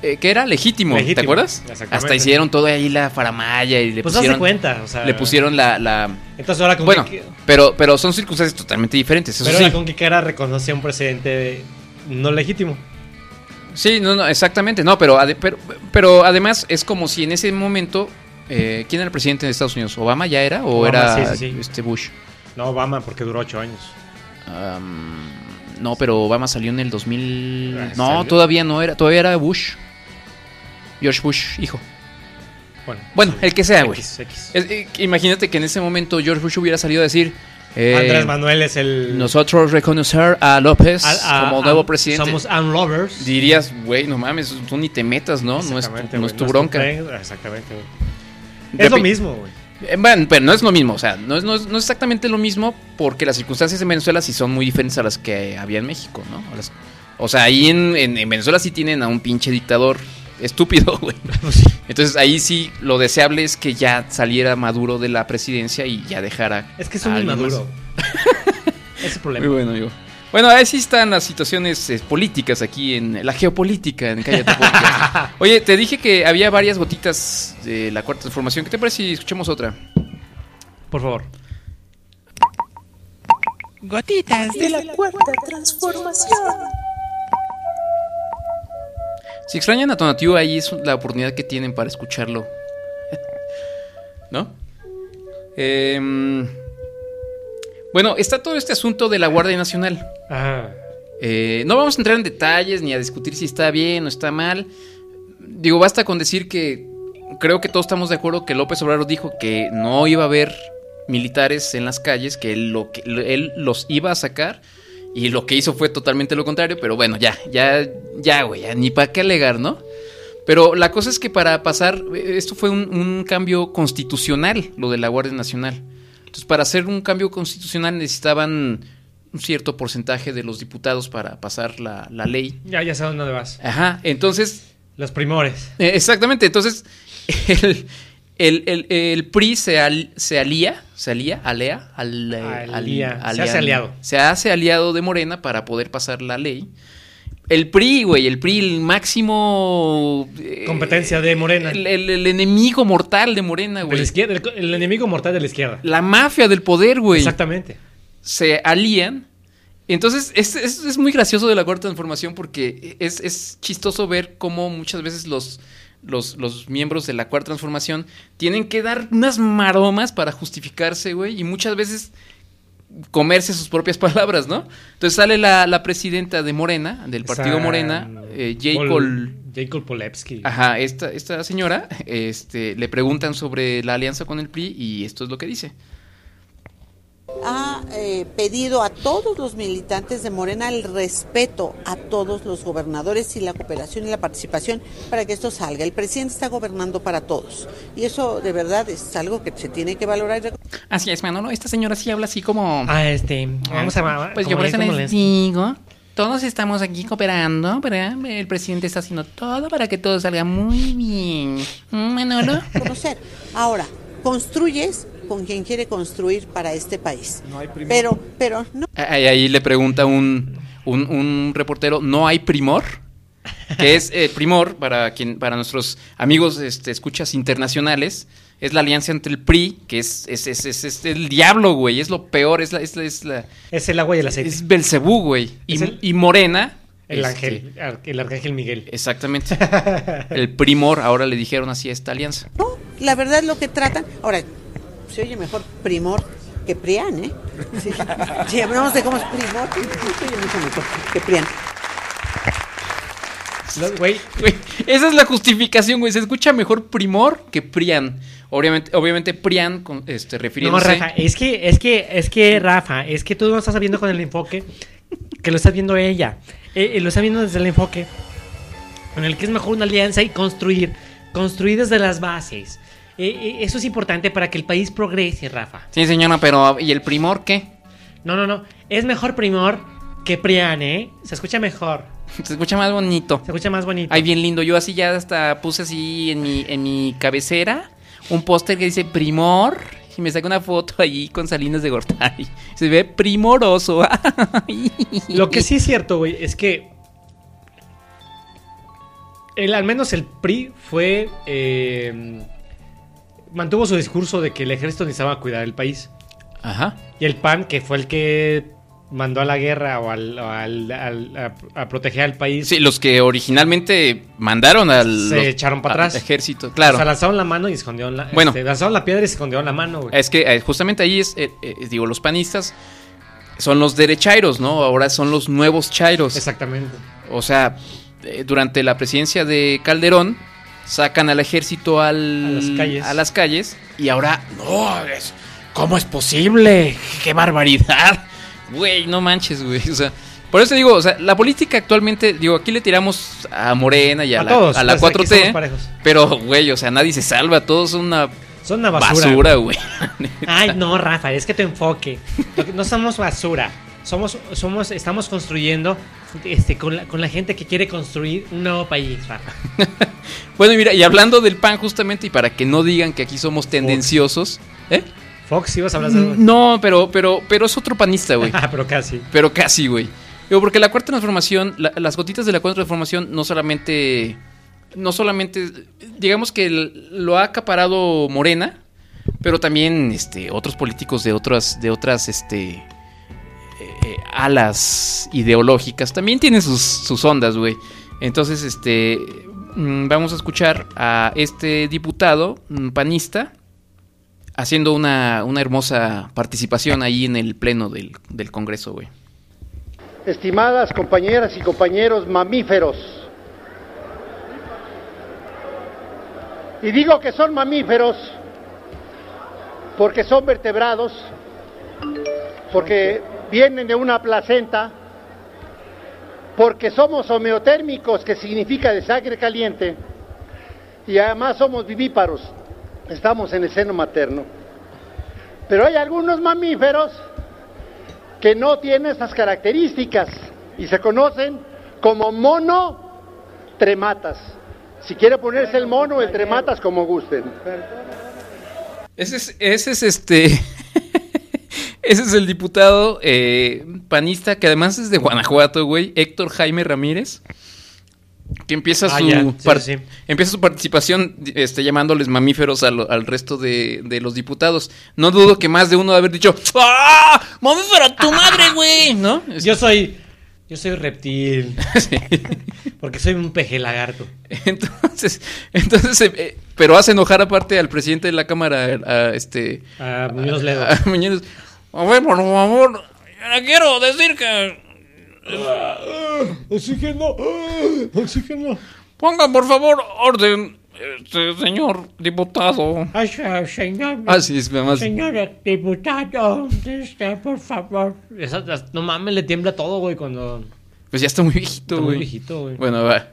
eh, que era legítimo, ¿te acuerdas? Hasta hicieron todo ahí la faramaya y le Pues pusieron. cuenta, o sea- le pusieron la. la- Entonces ahora con Bueno, pero, pero son circunstancias totalmente diferentes. Eso Pero sí. con qué cara reconoce a un presidente no legítimo. Sí, no, no, exactamente, no, pero, pero, pero además es como si en ese momento, eh, ¿quién era el presidente de Estados Unidos? ¿Obama ya era o Obama, era sí, sí, sí. este Bush? No, Obama, porque duró ocho años. No, pero Obama salió en el 2000. Ah, no, ¿salió? todavía no era, todavía era Bush. George Bush, hijo. Bueno, Bueno, el que sea, güey. Eh, imagínate que en ese momento George Bush hubiera salido a decir. Eh, Andrés Manuel es el. Nosotros reconocer a López a- a- como a- nuevo presidente. Somos unlovers. Dirías, güey, no mames, tú ni te metas, ¿no? No es tu, Exactamente, no güey, es tu no bronca. Exactamente, güey. Es lo mismo, güey. Eh, Bueno, pero no es lo mismo, o sea, no es, no, es, no es exactamente lo mismo porque las circunstancias en Venezuela sí son muy diferentes a las que había en México, ¿no? O sea, ahí en, en- en Venezuela sí tienen a un pinche dictador estúpido, güey. Entonces ahí sí lo deseable es que ya saliera Maduro de la presidencia y ya dejara. Es que es un más. Ese es el problema. Muy bueno, amigo. Bueno, ahí sí están las situaciones eh, políticas aquí en la geopolítica en Cállate Podcast. Oye, te dije que había varias gotitas de la cuarta transformación. ¿Qué te parece si escuchamos otra? Por favor. Gotitas de la cuarta transformación. Si extrañan a Tonatiuh, ahí es la oportunidad que tienen para escucharlo. ¿No? Em, bueno, está todo este asunto de la Guardia Nacional. Ajá. Eh, no vamos a entrar en detalles ni a discutir si está bien o está mal. Digo, basta con decir que creo que todos estamos de acuerdo que López Obrador dijo que no iba a haber militares en las calles, que él, lo que, él los iba a sacar y lo que hizo fue totalmente lo contrario, pero bueno, ya, ya, ya, güey, ya, ni para qué alegar, ¿no? Pero la cosa es que para pasar, esto fue un, un cambio constitucional, lo de la Guardia Nacional. Entonces, para hacer un cambio constitucional necesitaban un cierto porcentaje de los diputados para pasar la, la ley. Ya, ya sabes dónde vas. Ajá, entonces... Los primores. Eh, exactamente, entonces el, el, el- el PRI se, al- se alía, se alía, alea, al- al- Alía, se hace aliado. Se hace aliado de Morena para poder pasar la ley. El PRI, güey, el PRI, el máximo... eh, Competencia de Morena. El, el- el enemigo mortal de Morena, De la güey. izquierda, el, el enemigo mortal de la izquierda. La mafia del poder, güey. Exactamente. se alían. Entonces, es, es- es muy gracioso de la cuarta transformación porque es, es chistoso ver cómo muchas veces los, los, los miembros de la cuarta transformación tienen que dar unas maromas para justificarse, güey, y muchas veces comerse sus propias palabras, ¿no? Entonces sale la, la presidenta de Morena, del partido Esa, Morena, eh, J. Pol- Col- J. Cole Polevsky. Ajá, esta, esta señora, este, le preguntan sobre la alianza con el PRI y esto es lo que dice. Ha eh, pedido a todos los militantes de Morena el respeto a todos los gobernadores y la cooperación y la participación para que esto salga. El presidente está gobernando para todos y eso de verdad es algo que se tiene que valorar. y reconocer. Así es, Manolo, esta señora sí habla así como... Ah, este. Vamos a. Pues yo por eso les- digo, todos estamos aquí cooperando, ¿verdad? El presidente está haciendo todo para que todo salga muy bien. ¿Mm, Manolo? conocer. Ahora, construyes con quien quiere construir para este país. Pero, pero no. Ahí, ahí le pregunta un, un, un reportero, ¿no hay primor? Que es eh, primor, para quien para nuestros amigos este, escuchas internacionales, es la alianza entre el PRI, que es, es, es, es- es el diablo, güey, es lo peor, es la... Es, la- es, la- Es el agua y el aceite. es Belcebú, güey. Y, el- y Morena... el este, ángel. El arcángel Miguel. Exactamente. El primor, ahora le dijeron así a esta alianza. La verdad lo que tratan, ahora, se oye mejor primor que prián, ¿eh? Sí, sí no sé cómo es primor. Yo no sé mejor que Prian. Güey, güey, esa es la justificación, güey. Se escucha mejor Primor que Prian. Obviamente, obviamente Prian, con, este, No, refiriéndose... Rafa, es que, es que, es que, Rafa, es que tú no estás viendo con el enfoque que lo está viendo ella. Eh, eh, lo está viendo desde el enfoque en el que es mejor una alianza y construir, construir desde las bases. Eh, eh, eso es importante para que el país progrese, Rafa. Sí, señora, pero ¿y el Primor qué? No, no, no. Es mejor Primor que Prian, ¿eh? Se escucha mejor. Se escucha más bonito. Se escucha más bonito. Ay, bien lindo. Yo así ya hasta puse así en mi, en mi cabecera un póster que dice Primor. Y me saca una foto allí con Salinas de Gortari. Se ve primoroso. Lo que sí es cierto, güey, es que. El, al menos el PRI fue. eh, mantuvo su discurso de que el ejército necesitaba cuidar el país. Ajá. Y el PAN, que fue el que mandó a la guerra o al, o al- al- a, a proteger al país. Sí, los que originalmente mandaron al Se los- echaron para atrás. ejército. Claro. O sea, lanzaron la mano y escondieron la. Bueno. este, lanzaron la piedra y escondieron la mano, güey. Es que eh, justamente ahí es, eh, eh, digo, los panistas son los derechairos, ¿no? Ahora son los nuevos chairos. Exactamente. O sea, eh, durante la presidencia de Calderón sacan al ejército al- A las calles. a las calles y ahora, no, es- ¿cómo es posible? ¡Qué barbaridad! Güey, no manches, güey. O sea, por eso digo, o sea, la política actualmente, digo, aquí le tiramos a Morena y a, A la, todos, a la pues, aquí 4T. somos parejos. Pero, güey, o sea, nadie se salva, todos son una, Son una basura. basura, güey. Ay, no, Rafa, es que tu enfoque. No somos basura. Somos, somos, estamos construyendo este, con, la, con la gente que quiere construir un nuevo país, Rafa. Bueno, y mira, y hablando del pan justamente, y para que no digan que aquí somos tendenciosos, ¿eh? Fox, ibas a hablar de No, pero, pero, pero es otro panista, güey. Ah, pero casi. Pero casi, güey. Digo, porque la cuarta transformación, la- las gotitas de la cuarta transformación no solamente, no solamente, digamos que lo ha acaparado Morena, pero también, este, otros políticos de otras, de otras, este, eh, alas ideológicas también tienen sus, sus ondas, güey. Entonces, este, mm, vamos a escuchar a este diputado mm, panista haciendo una, una hermosa participación ahí en el pleno del, del Congreso, güey. Estimadas compañeras y compañeros mamíferos, y digo que son mamíferos porque son vertebrados, porque vienen de una placenta, porque somos homeotérmicos, que significa de sangre caliente, y además somos vivíparos, estamos en el seno materno. Pero hay algunos mamíferos que no tienen esas características y se conocen como monotrematas. Si quiere ponerse el mono o el trematas como gusten. Ese es, ese es este. ese es el diputado eh, panista que además es de Guanajuato, güey. Héctor Jaime Ramírez. Que empieza Ah, su ya, sí, par- sí. empieza su participación este, llamándoles mamíferos al resto de, de los diputados. No dudo que más de uno haber dicho ¡Ah! ¡Mamífero tu madre, güey! ¿No? Yo soy. Yo soy reptil. Porque soy un peje lagarto. Entonces, entonces eh, pero hace enojar aparte al presidente de la Cámara, a este... A Muñoz Ledo. a Muñoz. A ver, por favor, le quiero decir que... Oxígeno, oxígeno. Pongan, por favor, orden, este, señor diputado. Ay, señor. Ah, sí, es más... Señor diputado, este, por favor. Esa- no mames, le tiembla todo, güey, cuando. Pues ya está muy viejito, Está muy güey. viejito, güey. Bueno, va.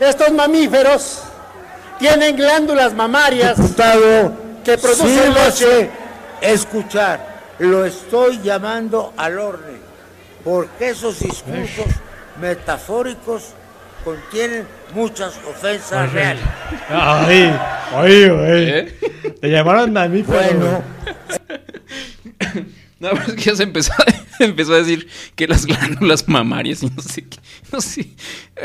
Estos mamíferos tienen glándulas mamarias que producen leche. escuchar. Lo estoy llamando al orden, porque esos discursos metafóricos contienen muchas ofensas reales. Ay, ay, güey. ¿Eh? Te llamaron mamífero. Bueno. No, pero es que ya se empezó, empezó a decir que las glándulas mamarias y no sé qué. No sé.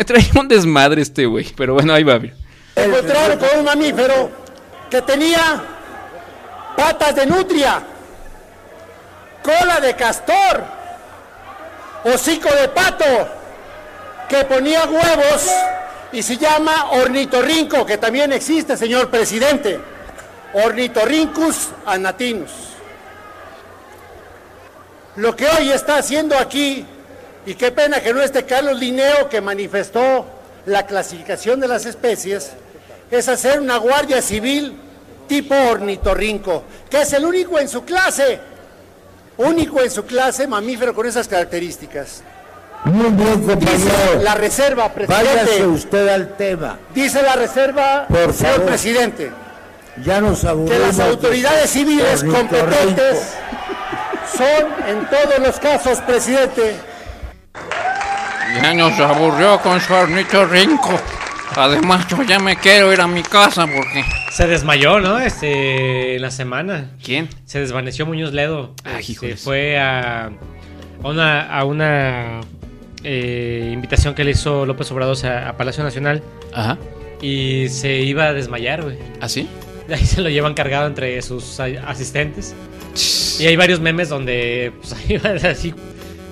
Traía un desmadre este güey. Pero bueno, ahí va. mira. Encontraron con un mamífero que tenía patas de nutria, cola de castor, hocico de pato, que ponía huevos y se llama ornitorrinco, que también existe, señor presidente. Ornitorrincus anatinus. lo que hoy está haciendo aquí, y qué pena que no esté Carlos Linneo, que manifestó la clasificación de las especies, es hacer una guardia civil tipo ornitorrinco, que es el único en su clase, único en su clase mamífero con esas características. Muy bien, compañero. Dice la reserva, presidente. Váyase usted al tema. Dice la reserva, Por señor favor. presidente, Ya nos que las de autoridades civiles competentes son en todos los casos, presidente, Ya nos aburrió con su ornitorrinco. Además, yo ya me quiero ir a mi casa porque. Se desmayó, ¿no? Este, en la semana. ¿Quién? Se desvaneció Muñoz Ledo. Ah, Este, híjoles. fue a, a una, a una eh, invitación que le hizo López Obrador a, a Palacio Nacional Ajá. y se iba a desmayar, güey. ¿Ah, sí? Ahí se lo llevan cargado entre sus asistentes. Y hay varios memes donde pues, ahí va así.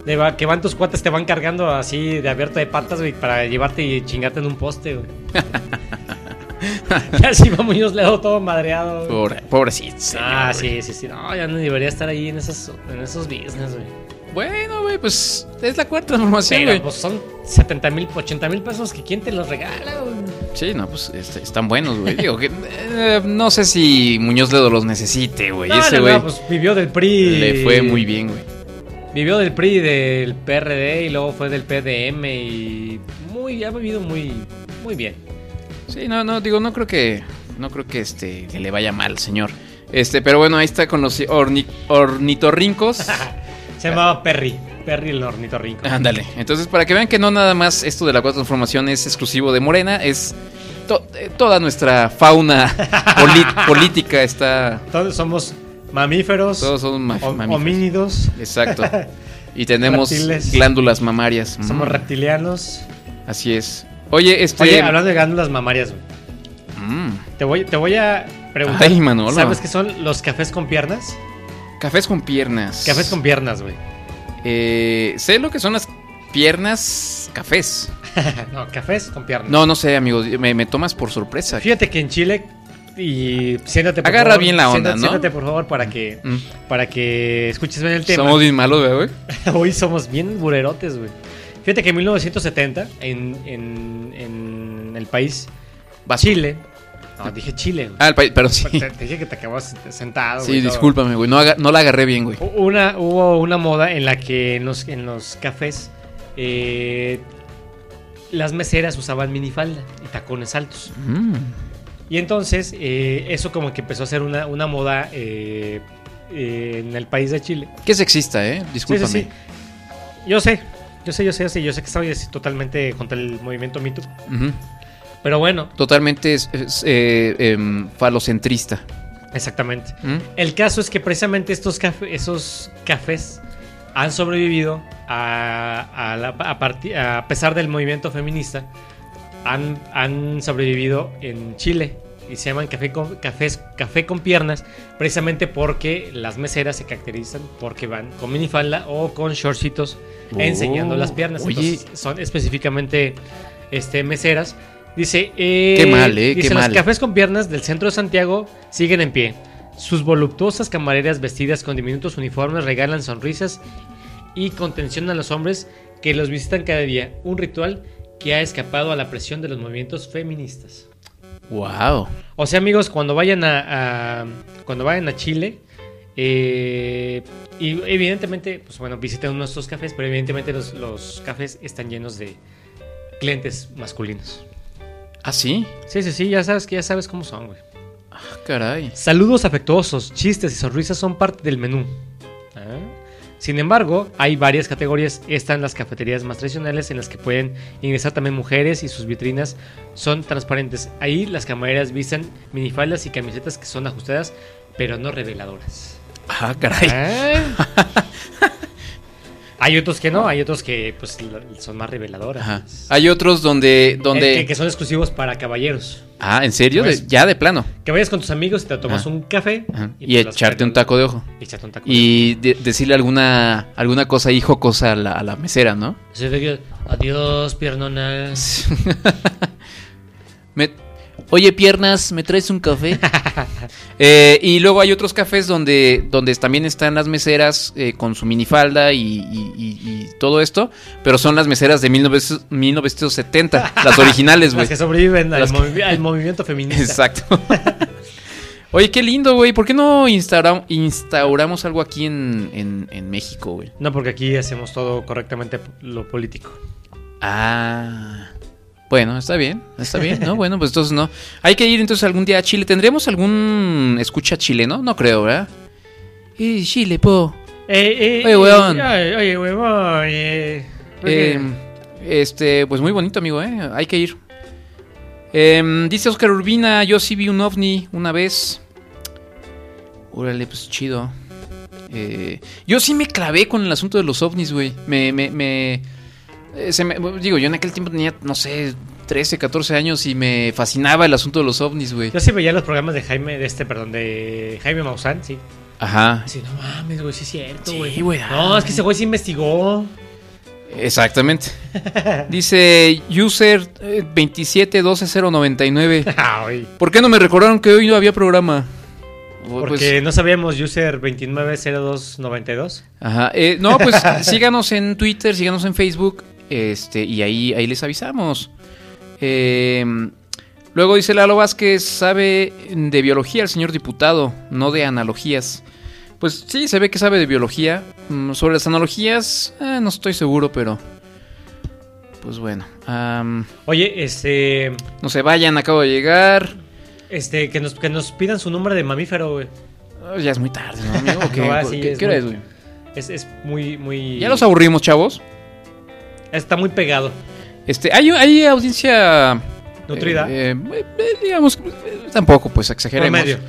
De va- que van tus cuates, te van cargando así de abierto de patas, güey, para llevarte y chingarte en un poste, güey. y así va Muñoz Ledo todo madreado. güey. Pobre, pobrecito. Ah, señor, güey. sí, sí, sí. No, ya no debería estar ahí en esos, en esos business, güey. Bueno, güey, pues es la cuarta transformación, güey. pues son 70 mil, 80 mil pesos que quién te los regala, güey. Sí, no, pues este, están buenos, güey. Digo que eh, no sé si Muñoz Ledo los necesite, güey. No, Ese no, güey no, pues vivió del PRI. le fue muy bien, güey. Vivió del PRI, del PRD y luego fue del PDM y muy, ha vivido muy, muy bien. Sí, no, no, digo, no creo que, no creo que este, que le vaya mal, señor. Este, pero bueno, ahí está con los orni- ornitorrincos. Se llamaba Perry, Perry el ornitorrinco. Ándale. Entonces, para que vean que no nada más esto de la cuarta transformación es exclusivo de Morena, es to- eh, toda nuestra fauna política está. Todos somos mamíferos, Todos ma- hom- mamíferos. homínidos, Exacto. Y tenemos Reptiles. glándulas mamarias. somos Mm, reptilianos. Así es. Oye, este. Oye, hablando de glándulas mamarias, güey. mm, Te voy, te voy a preguntar. Ay, Manolo. ¿Sabes qué son los cafés con piernas? cafés con piernas. Cafés con piernas, güey. Eh, sé lo que son las piernas cafés. no, cafés con piernas. No, no sé, amigos. Me, me tomas por sorpresa. Fíjate que en Chile y siéntate por Agarra favor, bien la onda, siéntate, ¿no? Siéntate por favor para que Mm. para que escuches bien el tema. Somos bien malos, ¿verdad, güey. Hoy somos bien burerotes, güey. Fíjate que en 1970 en, en, en el país Chile. No, dije Chile. güey. Ah, el país, pero sí. Te, te dije que te acabas sentado. Sí, güey, discúlpame, güey. No, no la agarré bien, güey. Una, hubo una moda en la que en los, en los cafés eh, las meseras usaban minifalda y tacones altos. Mm. Y entonces eh, eso como que empezó a ser una, una moda eh, eh, en el país de Chile. Qué sexista, ¿eh? Discúlpame. Sí, sí, sí. Yo sé, yo sé, yo sé, yo sé, yo sé que estoy así totalmente contra el movimiento Me Too. Ujú. Pero bueno, Totalmente es, eh, em, falocentrista. exactamente. ¿Mm? El caso es que precisamente estos café- esos cafés han sobrevivido a, a, la- a parti- a pesar del movimiento feminista. Han, han sobrevivido en Chile y se llaman café con, cafés, café con piernas precisamente porque las meseras se caracterizan porque van con minifalda o con shortcitos Oh, enseñando las piernas. oye. Entonces, son específicamente este, meseras. Dice, eh, Qué mal, eh, dice, qué los mal. cafés con piernas del centro de Santiago siguen en pie. Sus voluptuosas camareras vestidas con diminutos uniformes regalan sonrisas y contención a los hombres que los visitan cada día. Un ritual que ha escapado a la presión de los movimientos feministas. Wow. O sea, amigos, cuando vayan a, a- cuando vayan a Chile, eh, y evidentemente, pues bueno, visiten uno de estos cafés, pero evidentemente los, los cafés están llenos de clientes masculinos. ¿Ah, sí? Sí, sí, sí, ya sabes que ya sabes cómo son, güey. Ah, caray. Saludos afectuosos, chistes y sonrisas son parte del menú. Sin embargo, hay varias categorías. Están las cafeterías más tradicionales en las que pueden ingresar también mujeres y sus vitrinas son transparentes. Ahí las camareras visten minifaldas y camisetas que son ajustadas, pero no reveladoras. Ah, caray. Ah. hay otros que no, hay otros que pues son más reveladoras. Ajá. Hay otros donde. donde... Que, que son exclusivos para caballeros. Ah, ¿en serio? De- Pues- ya de plano. Que vayas con tus amigos y te tomas Ajá. un café Ajá. y, echarte un taco de ojo. y echarte un taco Y de- decirle alguna alguna cosa ahí jocosa a la, a la mesera, ¿no? Adiós, piernonas. Me- Oye, piernas, ¿me traes un café? Eh, y luego hay otros cafés donde, donde también están las meseras eh, con su minifalda y, y- y- y todo esto, pero son las meseras de 1900 1970, las originales, güey. Las que sobreviven al, Las que- movi- al movimiento feminista. Exacto. Oye, qué lindo, güey. ¿Por qué no instaura- instauramos algo aquí en, en- en México, güey? No, porque aquí hacemos todo correctamente lo político. Ah. Bueno, está bien, está bien, ¿no? Bueno, pues entonces no. Hay que ir entonces algún día a Chile. ¿Tendremos algún escucha chileno? No creo, ¿verdad? Eh, Chile, po. Eh, Oye, weón. Oye, oye, huevón. eh. Eh, este, pues muy bonito, amigo, ¿eh? Hay que ir. Em, dice Oscar Urbina, yo sí vi un ovni una vez. Órale, pues chido. Eh, yo sí me clavé con el asunto de los ovnis, güey. Me, me, me, eh, se me- Digo, yo en aquel tiempo tenía, no sé, 13, 14 años y me fascinaba el asunto de los ovnis, güey. Yo sí veía los programas de Jaime, de este, perdón, de Jaime Maussan, sí. Ajá. Así, no mames, güey, sí es cierto, Sí, güey. No, es que ese güey sí investigó. Exactamente. Dice user eh, 2712099. Ay. ¿Por qué no me recordaron que hoy no había programa? Pues, Porque no sabíamos user 290292. Ajá. eh, no, pues síganos en Twitter, síganos en Facebook. Este, y ahí, ahí les avisamos. Eh, luego dice Lalo Vázquez, sabe de biología el señor diputado, no de analogías. Pues sí, se ve que sabe de biología. Mm, sobre las analogías, eh, no estoy seguro, pero. Pues bueno. Oye, este. no se vayan, acabo de llegar. Este, que nos, que nos pidan su nombre de mamífero, güey. Oh, ya es muy tarde, ¿no, amigo? ¿Qué, No, ah, sí, ¿qué- es qué muy- güey? Es, es muy, muy. ¿Ya los aburrimos, chavos? Está muy pegado. Este, hay, hay audiencia. Nutrida. eh, eh, eh, digamos, eh, tampoco, pues exageremos. Promedio.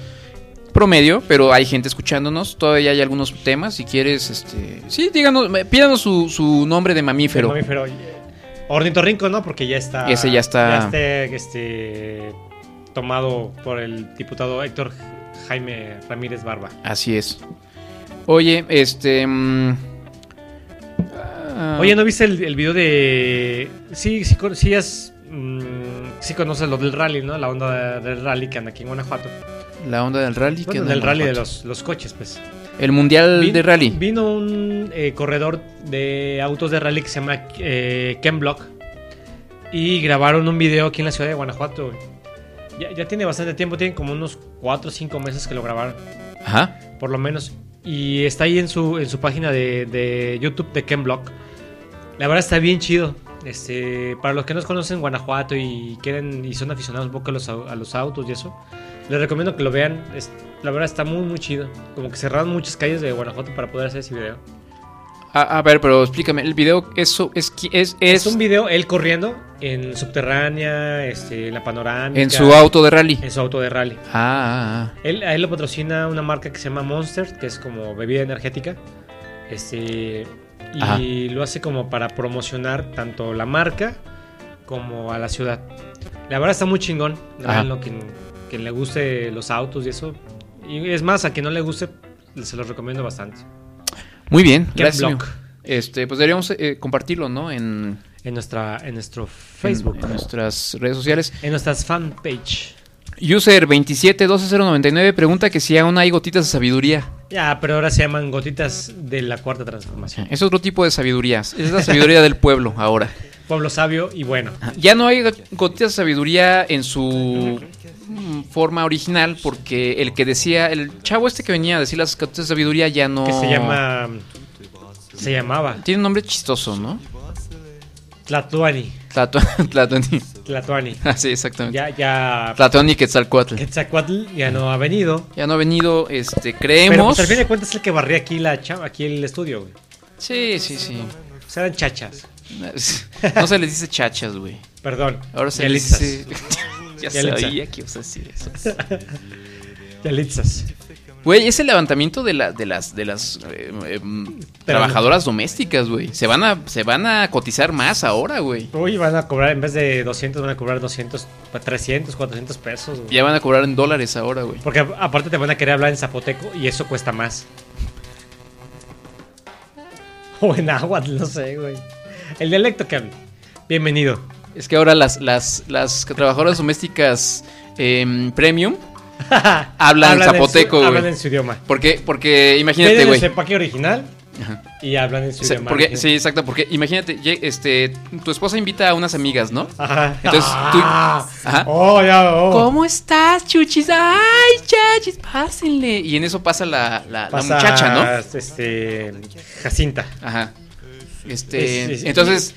Promedio, pero hay gente escuchándonos. Todavía hay algunos temas. Si quieres, este. Sí, díganos, eh, pídanos su, su nombre de mamífero. El mamífero. Ornitorrinco, ¿no? Porque ya está. Ese ya está- Ya está, este, tomado por el diputado Héctor Jaime Ramírez Barba. Así es. Oye, este. mm, ah, Oye, ¿no viste el, el video de. Sí, sí, sí, has, mm, sí conoces lo del rally, ¿no? La onda del rally que anda aquí en Guanajuato. La onda del rally. que Bueno, anda en del rally de los, los coches, pues. El mundial de rally. Vino un eh, corredor de autos de rally que se llama eh, Ken Block. Y grabaron un video aquí en la ciudad de Guanajuato. Ya, ya tiene bastante tiempo, tienen como unos 4 o 5 meses que lo grabaron. Ajá. Por lo menos. Y está ahí en su, en su página de, de YouTube de Ken Block. La verdad está bien chido. Este, para los que no conocen Guanajuato y quieren y son aficionados un poco a los, a los autos y eso, les recomiendo que lo vean. Es- la verdad está muy muy chido. Como que cerraron muchas calles de Guanajuato para poder hacer ese video. A, a ver, pero explícame. El video, eso es. Es, es, Es un video él corriendo en subterránea, este, en la panorámica. En su auto de rally. En su auto de rally. Ah, ah, ah. Él, a él lo patrocina una marca que se llama Monster, que es como bebida energética. Este. Y Ajá. lo hace como para promocionar tanto la marca como a la ciudad. La verdad está muy chingón. Lo quien, quien le guste los autos y eso. Y es más, a quien no le guste, se los recomiendo bastante. Muy bien, gracias. Este, pues deberíamos eh, compartirlo, ¿no? En, En, nuestra, en nuestro Facebook. en, en nuestras redes sociales. En nuestras fanpage. User 2712099 pregunta que si aún hay gotitas de sabiduría. Ya, pero ahora se llaman gotitas de la cuarta transformación. Es otro tipo de sabiduría. Es la sabiduría del pueblo ahora. Pueblo sabio y bueno. Ya no hay gotitas de sabiduría en su forma original porque el que decía, el chavo este que venía a decir las gotitas de sabiduría ya no... Que se llama. Se llamaba. Tiene un nombre chistoso, ¿no? Tlatuani. Tlatua- Tlatuani. Tlatuani. Ah, sí, exactamente. Ya, ya. Tlatuani Quetzalcoatl. Quetzalcoatl ya no ha venido. Ya no ha venido, este, Pero creemos... pues, al fin de cuentas es el que barría aquí, la aquí el estudio, güey. Sí, sí, sí. O sea, eran chachas. No se les dice chachas, güey. Perdón. Ahora se les Yalitzas. dice... ya Yalitza. sabía que ibas a decir eso. Yalitzas. Güey, es el levantamiento de, la, de las, de las eh, eh, trabajadoras domésticas, güey. Se van a, se van a cotizar más ahora, güey. Uy, van a cobrar, en vez de 200, van a cobrar 200, 300, 400 pesos, güey. Ya van a cobrar en dólares ahora, güey. Porque aparte te van a querer hablar en zapoteco y eso cuesta más. O en agua, no sé, güey. El dialecto que. Bienvenido. Es que ahora las, las, las trabajadoras domésticas em, premium hablan zapoteco, güey. hablan en su idioma. Porque, porque imagínate, güey. su empaque original Ajá. y hablan en su O sea, idioma. porque, sí, exacto, porque imagínate, este, tu esposa invita a unas amigas, ¿no? Ajá. Entonces tú, Ah. ajá. Oh, ya, oh. ¿Cómo estás, chuchis? Ay, chachis, pásenle. Y en eso pasa la, la, la Pasa, muchacha, ¿no? Este. Jacinta. Ajá. Este, Es- es- entonces,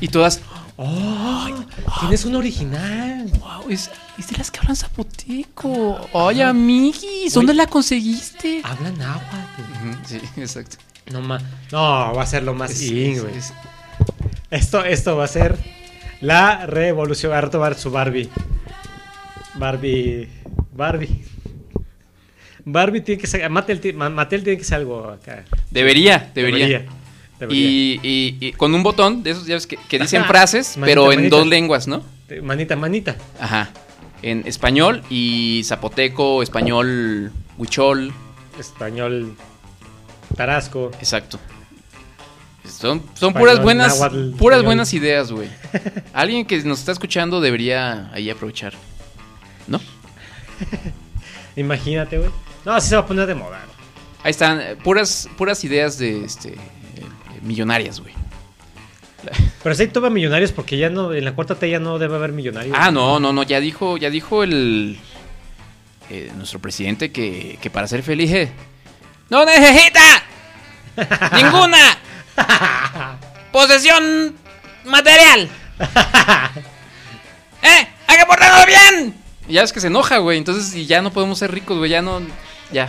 y todas, Oh, tienes un original. wow, es, es de las que hablan zapoteco. Oye, amiguis, ¿dónde la conseguiste? Hablan agua. Sí, exacto. No, ma- no, va a ser lo más Es- in, Esto, esto va a ser la revolución. Va a retomar su Barbie. Barbie. Barbie. Barbie tiene que ser. Mattel, Mattel tiene que ser algo acá. Debería, debería. Y, y- y con un botón de esos ya ves que, que dicen frases, Manita, pero en manita. dos lenguas, ¿no? Manita, manita. Ajá. En español y zapoteco, español, huichol. Español. Tarasco. Exacto. Son, son Español, puras buenas, náhuatl, puras español. buenas ideas, güey. Alguien que nos está escuchando debería ahí aprovechar. ¿No? Imagínate, güey. No, así se va a poner de moda. Ahí están, eh, puras, puras ideas de este millonarias, güey. Pero si hay toma millonarios porque ya no, en la cuarta T ya no debe haber millonarios. Ah, no, no, no, ya dijo, ya dijo el eh, nuestro presidente que, que para ser feliz eh, ¡No necesita ninguna posesión material! ¡Eh! ¡Hay que portarnos bien! Y ya es que se enoja, güey. Entonces, y ya no podemos ser ricos, güey. Ya no. Ya.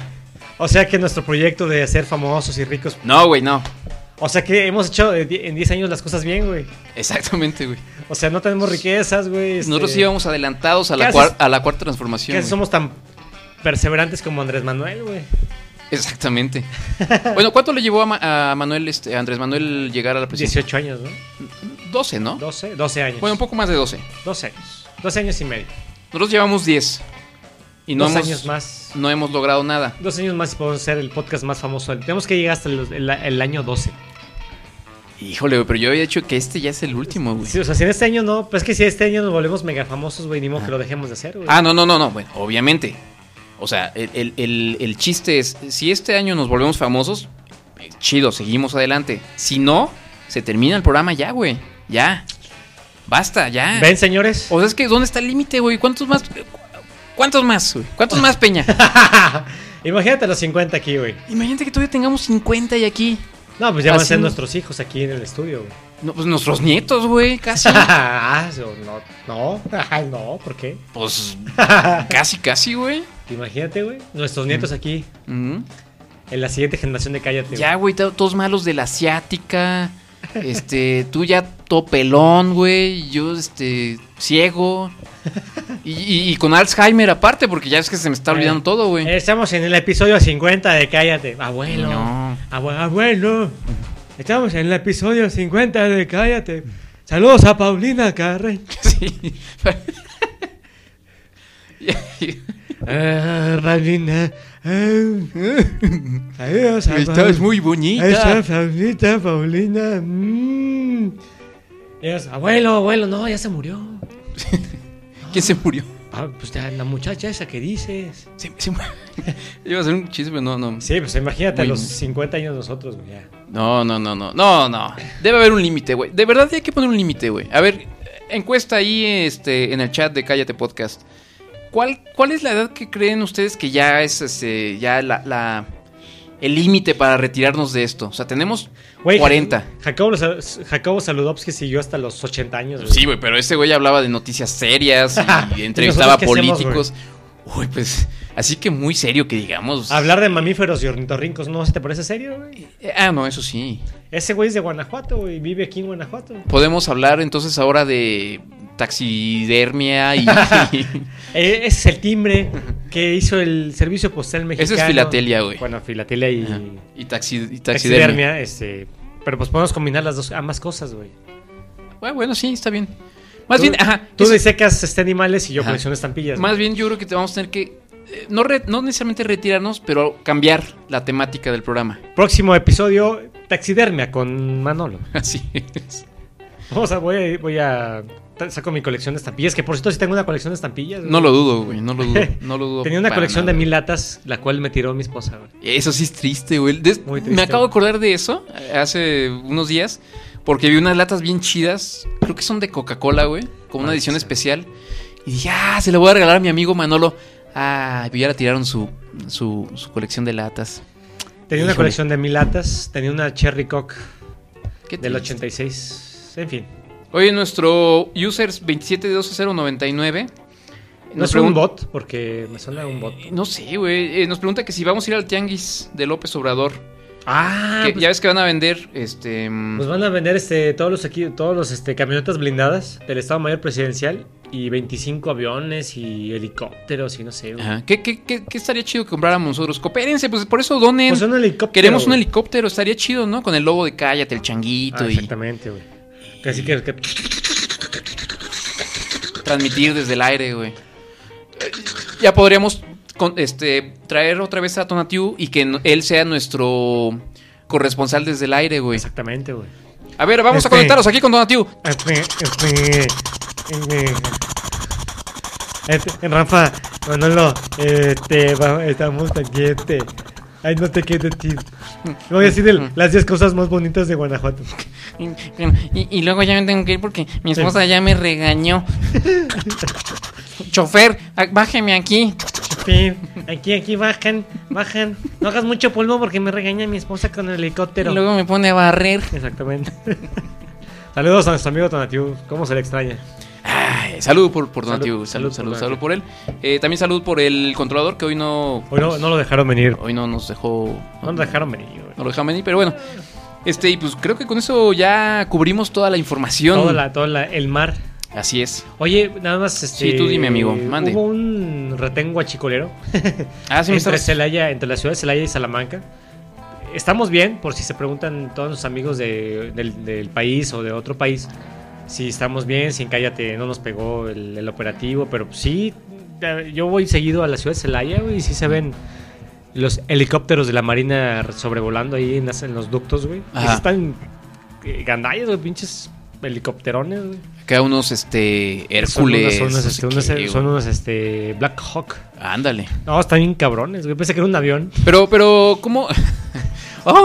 O sea que nuestro proyecto de ser famosos y ricos. No, güey, no. O sea que hemos hecho eh, en 10 años las cosas bien, güey. Exactamente, güey. O sea, no tenemos riquezas, güey. este, Nosotros íbamos adelantados a la, ¿Qué cuar- haces? a la cuarta transformación. Que güey. somos tan perseverantes como Andrés Manuel, güey. Exactamente. bueno, ¿cuánto le llevó a, Ma- a Manuel, este, a Andrés Manuel llegar a la presidencia? 18 años, ¿no? 12, ¿no? 12, 12 años. Bueno, un poco más de 12. 12 años. 12 años y medio. Nosotros llevamos 10. Y no Dos hemos, años más. No hemos logrado nada. Dos años más y podemos ser el podcast más famoso. Tenemos que llegar hasta el, el- el año 12. Híjole, güey, pero yo había dicho que este ya es el último, güey. Sí, o sea, si en este año no, pues es que si este año nos volvemos mega famosos, güey, ni modo que lo dejemos de hacer, güey. Ah, no, no, no, no. Bueno, obviamente. O sea, el, el- el- el chiste es, si este año nos volvemos famosos, eh, chido, seguimos adelante. Si no, se termina el programa ya, güey. Ya. Basta, ya. ¿Ven, señores? O sea, es que ¿dónde está el límite, güey? ¿Cuántos más? ¿Cuántos más, güey? ¿Cuántos más, Peña? Imagínate los 50 aquí, güey. Imagínate que todavía tengamos 50 y aquí. No, pues ya van a ser nuestros hijos aquí en el estudio, güey. No, pues nuestros nietos, güey, casi. ah, no, no, no, ¿por qué? Pues casi, casi, güey. Imagínate, güey, nuestros nietos aquí Ujú. en la siguiente generación de Cállate. Ya, güey, to- todos malos de la asiática. Este, tú ya todo pelón, güey. Yo, este, ciego. Y, y- y con Alzheimer aparte, porque ya es que se me está olvidando todo, güey. Eh, Estamos en el episodio 50 de Cállate. Abuelo. No. Abue- abuelo. Estamos en el episodio 50 de Cállate. Saludos a Paulina Carren. Sí. Ah, Paulina. Adiós, a Estás muy bonita. Esa Paulita, Paulina. mm. Dios, abuelo, abuelo, no, ya se murió. ¿Quién se murió? Ah, pues ya, la muchacha esa que dices. Se. Iba a ser un chiste, pero no, no. Sí, pues imagínate a los 50 años nosotros, güey. ya. No, no, no, no. No, no. Debe haber un límite, güey. De verdad hay que poner un límite, güey. A ver, encuesta ahí este, en el chat de Cállate Podcast. ¿Cuál, ¿Cuál es la edad que creen ustedes que ya es este, ya la, la- el límite para retirarnos de esto? O sea, tenemos Güey, 40. Jacobo, Jacobo Saludowski siguió hasta los 80 años. Sí, güey, pero ese güey hablaba de noticias serias y entrevistaba hacemos, políticos. Uy, pues, así que muy serio que digamos. Hablar de mamíferos y ornitorrincos, ¿no se te parece serio, güey? Eh, Ah, no, eso sí. Ese güey es de Guanajuato, güey, vive aquí en Guanajuato. Podemos hablar entonces ahora de taxidermia y... Eh, Ese es el timbre que hizo el servicio postal mexicano. Eso es filatelia, güey. Bueno, filatelia y, Ajá. y, taxi, y taxidermia. taxidermia, este, pero pues podemos combinar las dos, ambas cosas, güey. Bueno, bueno, sí, está bien. Más Tú- bien, ajá. Tú eso- disecas este animales y yo Ajá. colecciono estampillas. Más ¿no? bien yo creo que te vamos a tener que... eh, No, re- no necesariamente retirarnos, pero cambiar la temática del programa. Próximo episodio, taxidermia con Manolo. Así es. O sea, voy a, voy a saco mi colección de estampillas, que por cierto sí tengo una colección de estampillas. güey. No lo dudo, güey, no lo dudo, no lo dudo. Tenía una colección nada. de mil latas, la cual me tiró mi esposa, güey. Eso sí es triste, güey. Des- Muy triste, me acabo de acordar de eso eh, hace unos días. Porque vi unas latas bien chidas. Creo que son de Coca-Cola, güey. Con una Ah, edición especial. Y dije, ah, se la voy a regalar a mi amigo Manolo. Ah, y ya la tiraron su, su, su colección de latas. Tenía una colección de mil latas, tenía una Cherry Coke del triste. 86. En fin. Oye, nuestro users 2720099. No es un bot, porque me suena un bot. No sé, güey. eh, nos pregunta que si vamos a ir al tianguis de López Obrador. Ah, Que pues- ya ves que van a vender este. mm, Pues van a vender este todos los aquí, todos los este camionetas blindadas del Estado Mayor Presidencial y 25 aviones y helicópteros y no sé. güey. Ajá. ¿Qué, qué, qué, qué estaría chido que compráramos nosotros? Coopérense, pues por eso donen. Pues un helicóptero. Queremos un helicóptero, estaría chido, ¿no? Con el logo de Cállate, el changuito Ah, y exactamente, güey. Así que, que- transmitir desde el aire, güey. Eh, Ya podríamos con- este, traer otra vez a Tonatiu y que él sea nuestro corresponsal desde el aire, güey. Exactamente, güey. A ver, vamos a Este- conectarnos aquí con Tonatiu. Este, este, Rafa, Manolo, este, estamos aquí, este. Ay, no te quiero decir. Voy a decir el- las 10 cosas más bonitas de Guanajuato. Y, y luego ya me tengo que ir porque mi esposa ya me regañó. Chofer, bájeme aquí. Sí, aquí, aquí bajan, bajan. No hagas mucho polvo porque me regaña mi esposa con el helicóptero. Y luego me pone a barrer. Exactamente. Saludos a nuestro amigo Tonatiu. ¿Cómo se le extraña? Ay, salud por, por Tonatiu, Salud, salud, salud por salud, por él. Eh, también salud por el controlador que hoy no. Hoy no, no lo dejaron venir. Hoy no nos dejó. No nos dejaron venir, güey. No lo dejaron venir, pero bueno. Este, y pues creo que con eso ya cubrimos toda la información. Todo, la, todo la- el mar. Así es. Oye, nada más. Este, Sí, tú dime, amigo, mande. Hubo un guachicolero. Ah, sí me entre, Celaya, entre la ciudad de Celaya y Salamanca. Estamos bien, por si se preguntan todos los amigos de- del, del país o de otro país. Si estamos bien, si en Cállate no nos pegó el, el operativo, pero sí, eh, yo voy seguido a la ciudad de Celaya güey, y sí se ven los helicópteros de la Marina sobrevolando ahí en, las- en los ductos, güey. Sí están eh, gandallas, güey, pinches helicópterones, güey. Acá unos este Hércules. Son unos, no este, unos, son unos, este, Black Hawk. Ándale. No, están bien cabrones, güey. Pensé que era un avión. Pero, pero, ¿cómo?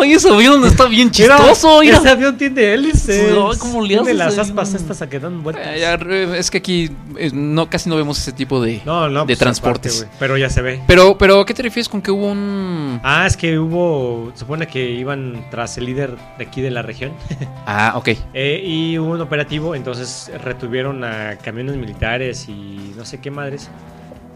¡Ay, ese avión está bien chistoso! Mira. Ese avión tiene hélices. Ay, ¿cómo le Tiene haces las ahí? aspas estas a que dan vueltas. Eh, ya, es que aquí eh, no casi no vemos ese tipo de, No, no, de pues, transportes. aparte, pero ya se ve. pero, pero, ¿a qué te refieres con que hubo un...? Ah, es que hubo. Supone que iban tras el líder de aquí de la región. Ah, ok. Eh, y hubo un operativo, entonces retuvieron a camiones militares y no sé qué madres.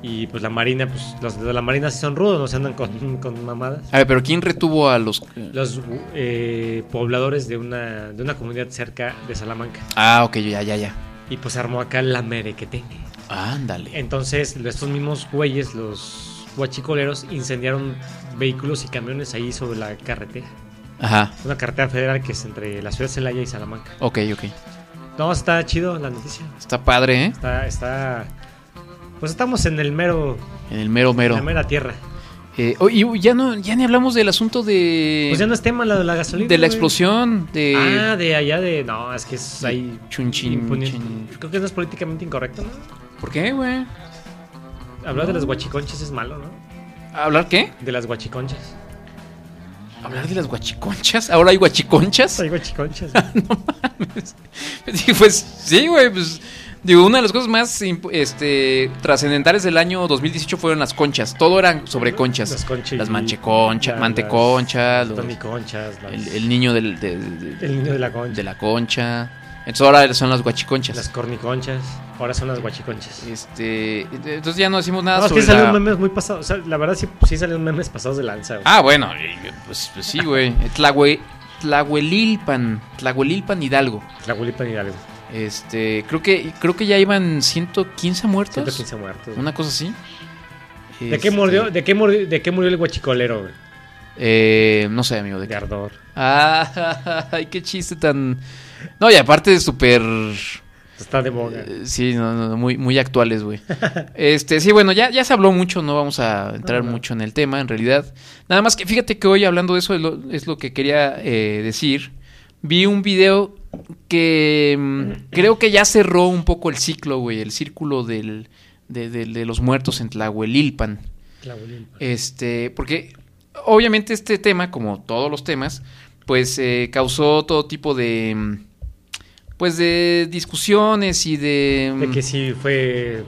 Y pues la marina, pues los de la marina sí son rudos, no se andan con, con mamadas. A ver, pero ¿quién retuvo a los...? Los eh, pobladores de una, de una comunidad cerca de Salamanca. Ah, ok, ya, ya, ya. Y pues armó acá la merequetengue. Ándale. Entonces, estos mismos güeyes, los guachicoleros, incendiaron vehículos y camiones ahí sobre la carretera. Ajá. Una carretera federal que es entre la ciudad de Celaya y Salamanca. Ok, ok. No, está chido la noticia. Está padre, ¿eh? Está, está. Pues estamos en el mero. En el mero mero. En la mera tierra. Eh, oh, y ya no, ya ni hablamos del asunto de... Pues ya no es tema la de la gasolina. de la güey. explosión, de... Ah, de allá de. No, es que es ahí. Chunchin, chin. Creo que no es políticamente incorrecto, ¿no? ¿Por qué, güey? Hablar de No. las guachiconchas es malo, ¿no? ¿Hablar qué? De las guachiconchas. ¿Hablar de las guachiconchas? ¿Ahora hay guachiconchas? Hay guachiconchas. Sí, pues sí, güey, pues digo, una de las cosas más este trascendentales del año 2018 fueron las conchas. Todo eran sobre conchas. Las conchas. Las mancheconchas, manteconchas, los- Toniconchas. las- el, el niño del, de, de- El niño de la concha. de la concha. Entonces ahora son las guachiconchas. Las corniconchas. Ahora son las guachiconchas. Este, entonces ya no decimos nada No, es que sobre salieron la- memes muy pasados. O sea, la verdad sí, sí salieron memes pasados de lanza. güey. Ah, bueno, pues, pues sí, güey. Tlahue- Tlahuelilpan, Tlahuelilpan Hidalgo. Tlahuelilpan Hidalgo. Este, creo que creo que ya iban 115 muertos. 115 muertos. Una cosa así. ¿De, qué Este, murió, de, qué murió, ¿De qué murió el guachicolero, güey? Eh, no sé, amigo. ¿de De qué? ardor. Ah, ay, qué chiste tan. No, y aparte de súper. Está de boga. eh, Sí, no, no, muy, muy actuales, güey. Este, sí, bueno, ya, ya se habló mucho, no vamos a entrar no. mucho en el tema, en realidad. Nada más que fíjate que hoy hablando de eso es lo, es lo que quería eh, decir. Vi un video que mm, creo que ya cerró un poco el ciclo, güey, el círculo del, de, de- de los muertos en Tlahuelilpan. Este, porque obviamente este tema, como todos los temas, pues eh, causó todo tipo de, mm, pues de discusiones y de... De mm, que si fue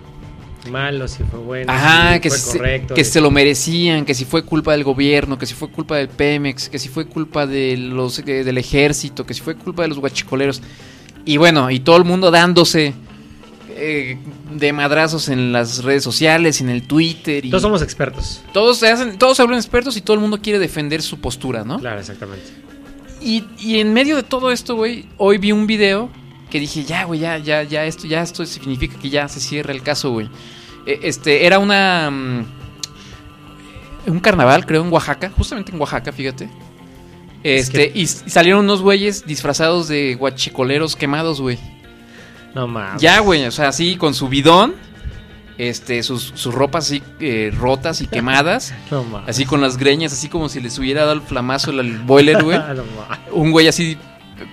malo, si fue bueno, Ajá, si que, fue se, correcto. que se lo merecían, que si fue culpa del gobierno, que si fue culpa del Pemex, que si fue culpa de los, eh, del ejército, que si fue culpa de los guachicoleros. Y bueno, y todo el mundo dándose eh, de madrazos en las redes sociales, en el Twitter. Y Todos somos expertos. Todos se hacen, todos se hablan expertos y todo el mundo quiere defender su postura, ¿no? Claro, exactamente. Y, y en medio de todo esto, güey, hoy vi un video que dije, ya, güey, ya, ya, ya, esto, ya esto significa que ya se cierra el caso, güey. Eh, Este, era una... mm, un carnaval, creo, en Oaxaca, justamente en Oaxaca, fíjate. Este, y, salieron unos güeyes disfrazados de guachicoleros quemados, güey. No mames. Ya, güey, o sea, así con su bidón, este, sus, sus ropas así eh, rotas y quemadas. No mames. Así con las greñas, así como si les hubiera dado el flamazo al boiler, güey. No mames. Un güey así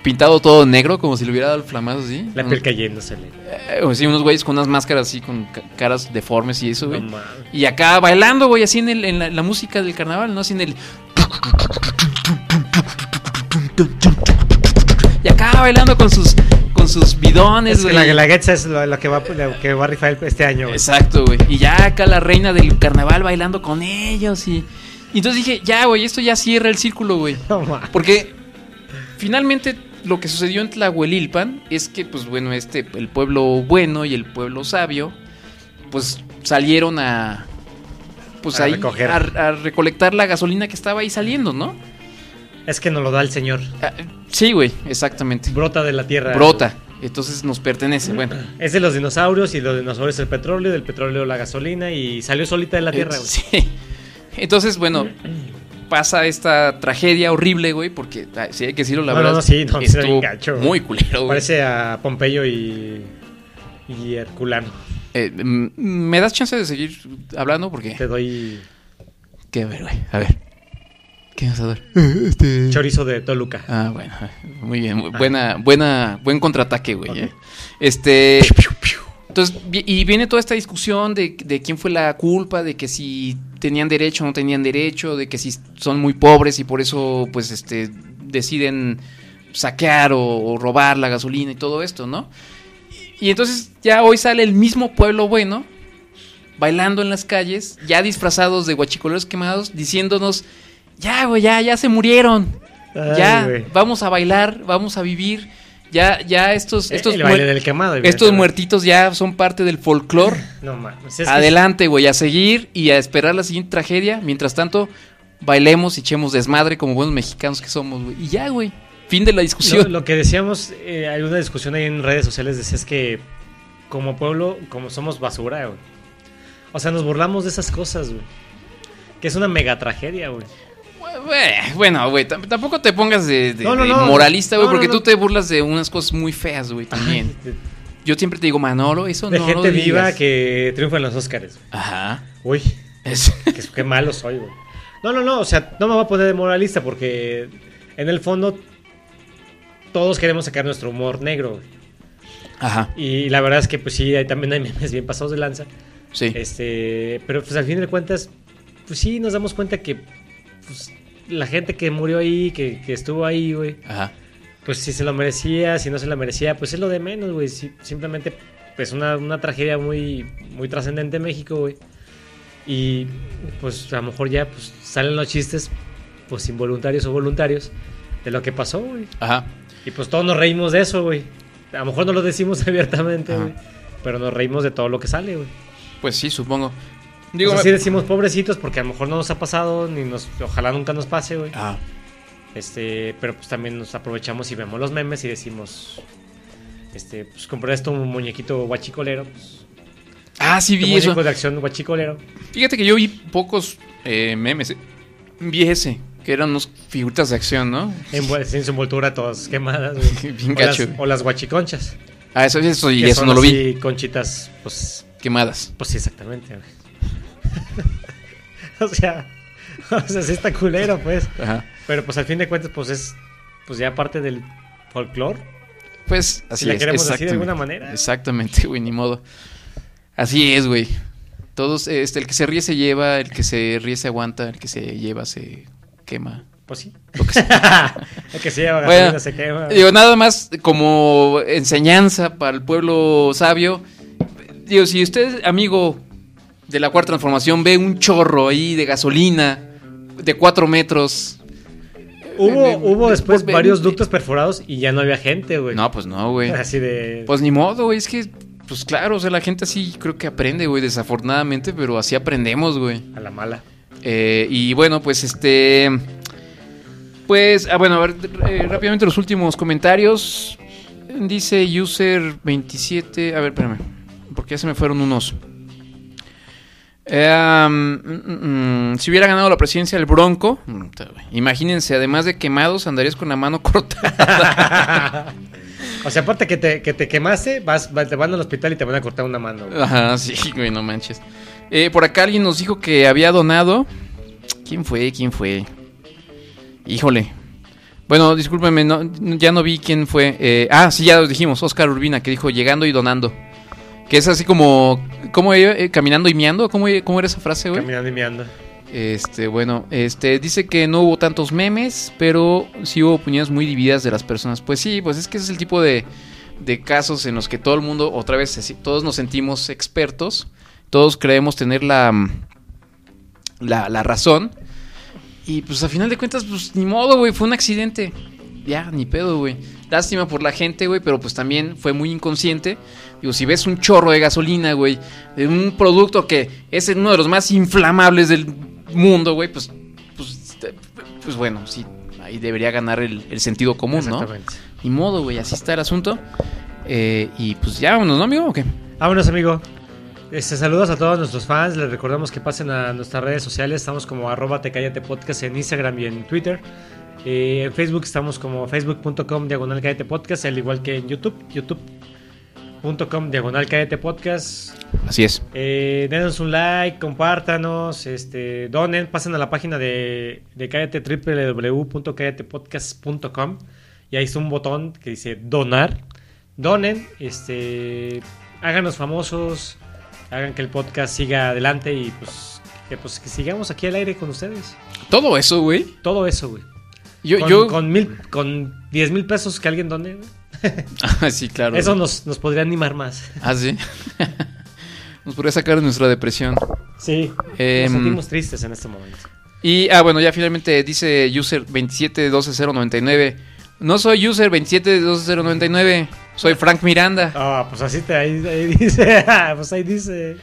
pintado todo negro, como si le hubiera dado el flamazo así. La piel cayéndosele. eh, sí, unos güeyes con unas máscaras así, con ca- caras deformes y eso, güey. No mames. y acá bailando, güey, así en, el- en la, la música del carnaval, ¿no? Así en el... Y acá bailando con sus con sus bidones, Es que güey. la, la es lo, lo que va, lo que va a rifar este año. güey. Exacto, güey. Y ya acá la reina del carnaval bailando con ellos y... y entonces dije, ya, güey, esto ya cierra el círculo, güey. No. Porque finalmente lo que sucedió en Tlahuelilpan es que, pues bueno, este, el pueblo bueno y el pueblo sabio, pues salieron a... Pues A ahí recoger. a, a recolectar la gasolina que estaba ahí saliendo, ¿no? Es que nos lo da el Señor. Ah, Sí, güey, exactamente. Brota de la tierra. Brota. Entonces nos pertenece, bueno. Es de los dinosaurios y los dinosaurios el petróleo, del petróleo la gasolina y salió solita de la tierra, Eh, güey. Sí. Entonces, bueno, pasa esta tragedia horrible, güey, porque ah, sí hay que decirlo, la No, no, verdad. no, sí, no, sí, estuvo bien gacho, güey. muy culero, güey. Parece a Pompeyo y, y Herculano. Eh, mm, ¿Me das chance de seguir hablando? Porque... Te doy ¿Qué? Ver, güey, a ver. ¿Qué vas a dar? chorizo de Toluca. Ah, bueno, muy bien. muy Buena, buena, buen contraataque, güey. eh. Este. Entonces, y viene toda esta discusión de, de quién fue la culpa, de que si tenían derecho o no tenían derecho, de que si son muy pobres y por eso, pues, este, deciden saquear o, o robar la gasolina y todo esto, ¿no? Y entonces ya hoy sale el mismo pueblo bueno, bailando en las calles, ya disfrazados de guachicoleros quemados, diciéndonos, ya, güey, ya, ya se murieron. Ay, ya, vamos a bailar, vamos a vivir. Ya, ya estos, estos, el baile muer- del quemado, estos muertitos ya son parte del folclore. No mames. Adelante, güey, a seguir y a esperar la siguiente tragedia. Mientras tanto, bailemos y echemos desmadre como buenos mexicanos que somos, güey. Y ya, güey. Fin de la discusión. Lo, lo que decíamos, eh, hay una discusión ahí en redes sociales, decía es que como pueblo, como somos basura, güey. O sea, nos burlamos de esas cosas, güey. Que es una mega tragedia, güey. Bueno, güey, tam- tampoco te pongas de, de- No, no, de no. moralista, güey, porque tú te burlas de unas cosas muy feas, güey, también. Yo siempre te digo, Manolo, eso De no gente lo viva digas. que triunfa en los Oscars. Ajá. Uy, qué, qué malo soy, güey. No, no, no, o sea, no me voy a poner de moralista porque en el fondo todos queremos sacar nuestro humor negro. güey. Ajá. Y la verdad es que pues sí, hay, también hay memes bien pasados de lanza. Sí. Este, pero pues al fin de cuentas, pues sí nos damos cuenta que pues, la gente que murió ahí, que, que estuvo ahí, güey. Ajá. Pues si se lo merecía, si no se lo merecía, pues es lo de menos, güey. Si- simplemente, pues una, una tragedia muy, muy trascendente en México, güey. Y pues a lo mejor ya pues, salen los chistes, pues involuntarios o voluntarios, de lo que pasó, güey. Ajá. Y pues todos nos reímos de eso, güey. A lo mejor no lo decimos abiertamente, güey. Pero nos reímos de todo lo que sale, güey. Pues sí, supongo. Digo, decimos pobrecitos porque a lo mejor no nos ha pasado, ni nos, ojalá nunca nos pase, güey. Ah. Este, pero pues también nos aprovechamos y vemos los memes y decimos, este, pues compré esto un muñequito guachicolero. Pues, Ah, sí tu vi muñeco eso. de acción guachicolero. Fíjate que yo vi pocos eh, memes. eh. Vi ese, que eran unos figuritas de acción, ¿no? Sin su envoltura todas quemadas, güey. Bien o, gacho, las, o las guachiconchas. Ah, eso, eso, y que eso son no lo vi. Conchitas, pues. Quemadas. Pues sí, exactamente, güey. o sea, o sea, sí está culero, pues. Ajá. Pero pues al fin de cuentas, pues es. Pues ya parte del, folclore. Pues así Si la es. queremos decir de alguna manera. Exactamente, güey, ni modo. Así es, güey. Todos, este, el que se ríe se lleva, el que se ríe se aguanta, el que se lleva se quema. Pues sí. Lo que sea. El que se lleva gasolina Bueno, se quema. Digo, nada más como enseñanza para el pueblo sabio. Digo, si usted, amigo de la cuarta transformación, ve un chorro ahí de gasolina de cuatro metros. Hubo, hubo después varios ductos perforados y ya no había gente, güey. No, pues no, güey. Así de. Pues ni modo, güey. Es que, pues claro, o sea, la gente así creo que aprende, güey, desafortunadamente, pero así aprendemos, güey. A la mala. Eh, y bueno, pues este. Pues, ah, bueno, a ver, eh, rápidamente los últimos comentarios. Dice user27. A ver, espérame. Porque ya se me fueron unos. Eh, mm, mm, mm, si hubiera ganado la presidencia el Bronco, imagínense, además de quemados, andarías con la mano cortada. O sea, aparte que te, que te quemaste, vas, vas- te van al hospital y te van a cortar una mano. güey. Ajá, sí, güey, no manches. Eh, por acá alguien nos dijo que había donado. ¿Quién fue? ¿Quién fue? Híjole. Bueno, discúlpeme, no- ya no vi quién fue. Eh, ah, sí, ya lo dijimos. Oscar Urbina, que dijo llegando y donando. Que es así como. ¿Cómo iba? Eh, caminando y miando? ¿Cómo, cómo era esa frase, güey? Caminando y meando. Este, bueno, este, dice que no hubo tantos memes, pero sí hubo opiniones muy divididas de las personas. Pues sí, pues es que ese es el tipo de, de casos en los que todo el mundo, otra vez, todos nos sentimos expertos, todos creemos tener la, la, la razón. Y pues a final de cuentas, pues ni modo, güey, fue un accidente. Ya, ni pedo, güey. Lástima por la gente, güey, pero pues también fue muy inconsciente. Digo, si ves un chorro de gasolina, güey, de un producto que es uno de los más inflamables del mundo, güey, pues, pues, pues bueno, sí, ahí debería ganar el, el sentido común, ¿no? Exactamente. Ni modo, güey, así está el asunto. Eh, y pues ya, vámonos, ¿no, amigo? ¿O qué? Vámonos, amigo. Este, saludos a todos nuestros fans. Les recordamos que pasen a nuestras redes sociales. Estamos como arroba te cállate podcast en Instagram y en Twitter. Eh, en Facebook estamos como facebook.com diagonal cállate podcast, al igual que en YouTube, youtube.com diagonal cállate podcast. Así es. Eh, denos un like, compártanos, este, donen, pasen a la página de, de cállate www.callatepodcast.com y ahí está un botón que dice donar. Donen, este, háganos famosos, hagan que el podcast siga adelante y pues que, pues, que sigamos aquí al aire con ustedes. Todo eso, güey. Todo eso, güey. Yo, con, yo... con mil, con 10 mil pesos que alguien done, güey. Sí, claro. Eso nos, nos podría animar más. Ah, sí. Nos podría sacar de nuestra depresión. Sí, Em, nos sentimos tristes en este momento. Y, ah, bueno, ya finalmente dice user 2712099. No soy user 2722099, soy Frank Miranda. Ah, pues así te ahí, ahí dice, pues ahí dice.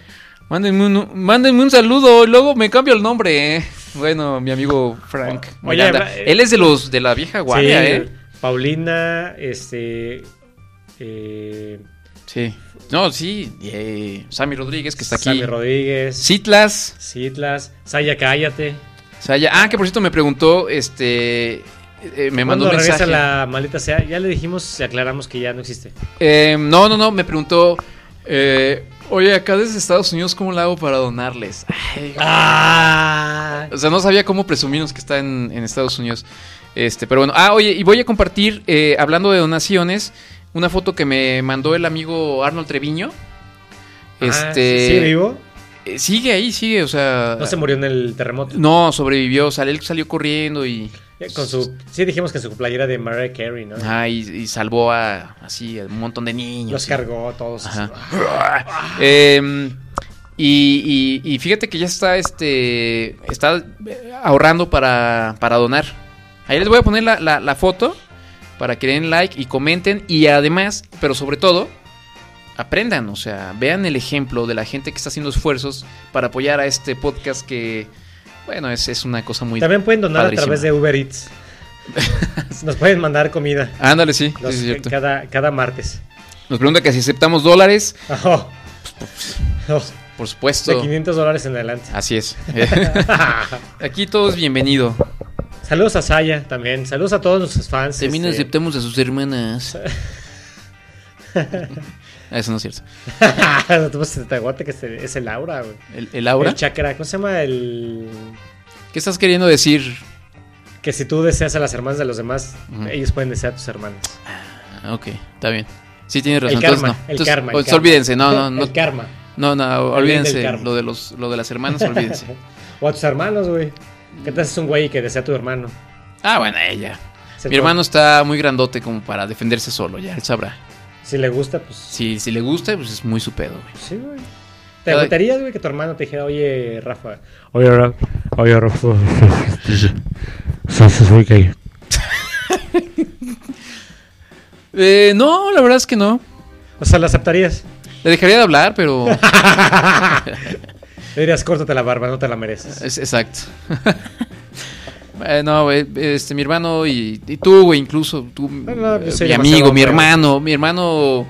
Mándenme un, mándenme un saludo, y luego me cambio el nombre. eh. Bueno, mi amigo Frank Miranda. eh, Él es de los de la vieja guardia, Sí, ¿eh? Paulina, este. eh, Sí. No, sí. eh, Sammy Rodríguez, que está aquí. Sammy Rodríguez. Citlas. Citlas. Saya, cállate. Saya. Ah, que por cierto me preguntó, este. eh, me mandó ¿Cuándo un regresa mensaje. la maldita sea? Ya le dijimos aclaramos que ya no existe. No, no, no, me preguntó. eh, Oye, acá desde Estados Unidos, ¿cómo le hago para donarles? Ay, Ah. O sea, no sabía cómo presumirnos que está en, en Estados Unidos. Este, pero bueno. Ah, oye, y voy a compartir, eh, hablando de donaciones, una foto que me mandó el amigo Arnold Treviño. Ah, Este. ¿Sigue vivo? eh, sigue ahí, sigue, o sea. No se murió en el terremoto. No, sobrevivió. O sea, él salió corriendo y. Eh, Con su, sí, dijimos que su playera de Mariah Carey, ¿no? Ah, y, y salvó a así a un montón de niños. Los cargó a todos. Ajá. Em, y, y- y fíjate que ya está este está ahorrando para, para donar. Ahí les voy a poner la, la- la foto para que den like y comenten. Y además, pero sobre todo, aprendan. O sea, vean el ejemplo de la gente que está haciendo esfuerzos para apoyar a este podcast que, bueno, es, es una cosa muy. También pueden donar padrísima. a través de Uber Eats. Nos pueden mandar comida. Ándale, sí, sí, Los- cierto. cada, cada martes. Nos pregunta que si aceptamos dólares. Oh. Oh. Por supuesto. De 500 dólares en adelante. Así es. Aquí todo es bienvenido. Saludos a Saya también. Saludos a todos nuestros fans. También este- aceptamos a sus hermanas. Ah, Eso no es cierto. No te- te aguante que es el, aura, güey. ¿El, el aura? El chakra. ¿Cómo se llama el...? ¿Qué estás queriendo decir? Que si tú deseas a las hermanas de los demás, ellos pueden desear a tus hermanas. Ah, ok, está bien. Sí, tienes razón. El karma, no. el Entonces, karma, el pues, karma. olvídense, no, no, no. El karma. No, no, olvídense. Lo de, los, lo de las hermanas, olvídense. O a tus hermanos, güey. ¿Qué te haces un güey que desea a tu hermano? ah, bueno, ella. Se Mi hermano está muy grandote como para defenderse solo, ya él sabrá. Si le gusta, pues. Si, si le gusta, pues es muy su pedo, güey. Sí, güey. ¿Te Cada- agüitarías, güey, que tu hermano te dijera, oye, Rafa? Oye, Rafa. Oye, Rafa. Soy gay. Eh, no, la verdad es que no. O sea, ¿lo aceptarías? Le dejaría de hablar, pero. Le dirías, córtate la barba, no te la mereces. Es- exacto. Eh, no, güey, este, mi hermano y, y tú, güey, incluso tú, No, no, eh, mi amigo, mi hermano, mi hermano,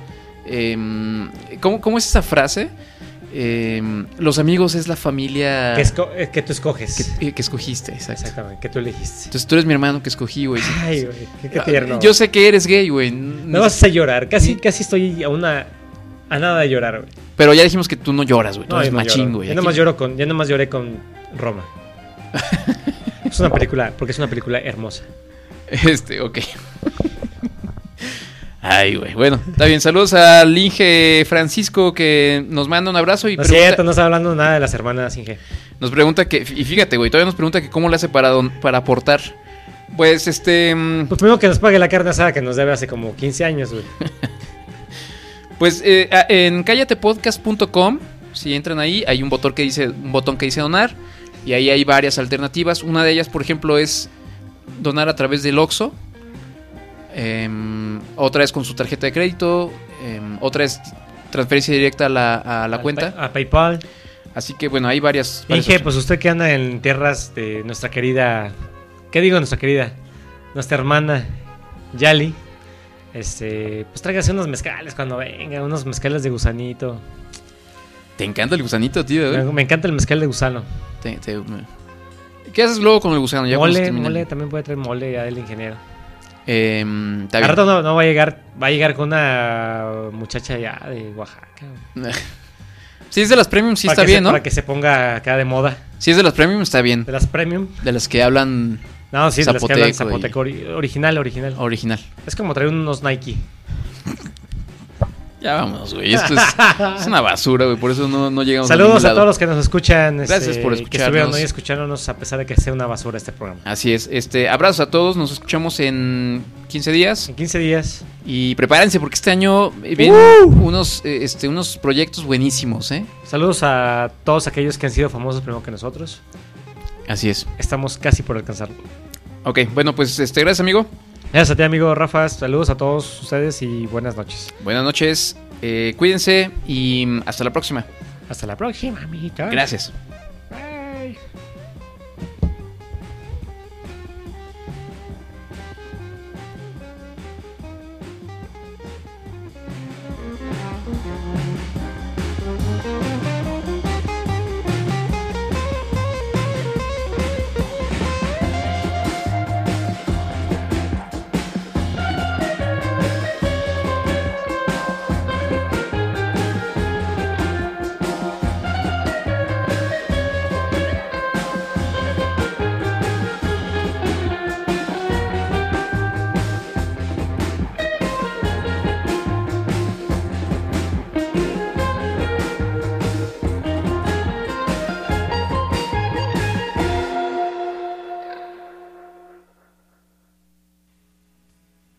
em, ¿cómo, cómo es esa frase? Em, los amigos es la familia Que, esco- eh, que tú escoges. que, eh, que escogiste, exacto. Exactamente, que tú elegiste. Entonces tú eres mi hermano que escogí, güey. Ay, güey, qué, qué tierno. Yo sé que eres gay, güey. Me vas a hacer llorar. Casi, casi estoy a una. A nada de llorar, güey. Pero ya dijimos que tú no lloras, güey. Tú No, eres no machín, güey. Aquí- nomás lloro con. Yo nomás lloré con Roma. es una película, porque es una película hermosa. Este, ok. Ay, güey. Bueno, está bien. Saludos al Inge Francisco que nos manda un abrazo y No pregunta- cierto, no está hablando nada de las hermanas Inge. Nos pregunta que, y fíjate, güey, todavía nos pregunta que cómo le hace para, don- para aportar. Pues este, mm, Pues primero que nos pague la carne asada que nos debe hace como 15 años, güey. pues eh, en callatepodcast.com, si entran ahí, hay un botón que dice, un botón que dice donar y ahí hay varias alternativas. Una de ellas, por ejemplo, es donar a través del Oxxo. Em, otra es con su tarjeta de crédito. em, otra es transferencia directa a la, a la cuenta. A PayPal. Así que bueno, hay varias. varias Inge, pues usted que anda en tierras de nuestra querida. ¿Qué digo nuestra querida? Nuestra hermana Yali. Este, pues tráigase unos mezcales cuando venga, unos mezcales de gusanito. Te encanta el gusanito, tío. Me, ¿eh? me encanta el mezcal de gusano. Te- te- me- ¿Qué haces luego con el gusano? Ya mole, mole, también puede traer mole ya el ingeniero. Rato no, no va a llegar, va a llegar con una muchacha ya de Oaxaca. Si es de las premium, sí Para está se- bien, ¿no? Para que se ponga acá de moda. Si es de las premium, está bien. De las premium. De las que hablan. No, sí, de las que hablan zapoteco y- zapoteco, ori- original, original. Original. Es como traer unos Nike. Ya vámonos, güey. Esto es, es una basura, güey. Por eso no, no llegamos a Saludos a, lado. todos los que nos escuchan. Gracias este, por Que estuvieron escucharnos. hoy escuchándonos a pesar de que sea una basura este programa. Así es. Este, abrazos a todos. Nos escuchamos en 15 días. En 15 días. Y prepárense porque este año vienen ¡Uh! unos, eh, este, unos proyectos buenísimos, ¿eh? Saludos a todos aquellos que han sido famosos primero que nosotros. Así es. Estamos casi por alcanzarlo. Ok, bueno, pues este, gracias, amigo. Gracias a ti, amigo Rafa. Saludos a todos ustedes y buenas noches. Buenas noches. eh, cuídense y mm, hasta la próxima. Hasta la próxima, amiguita. Gracias.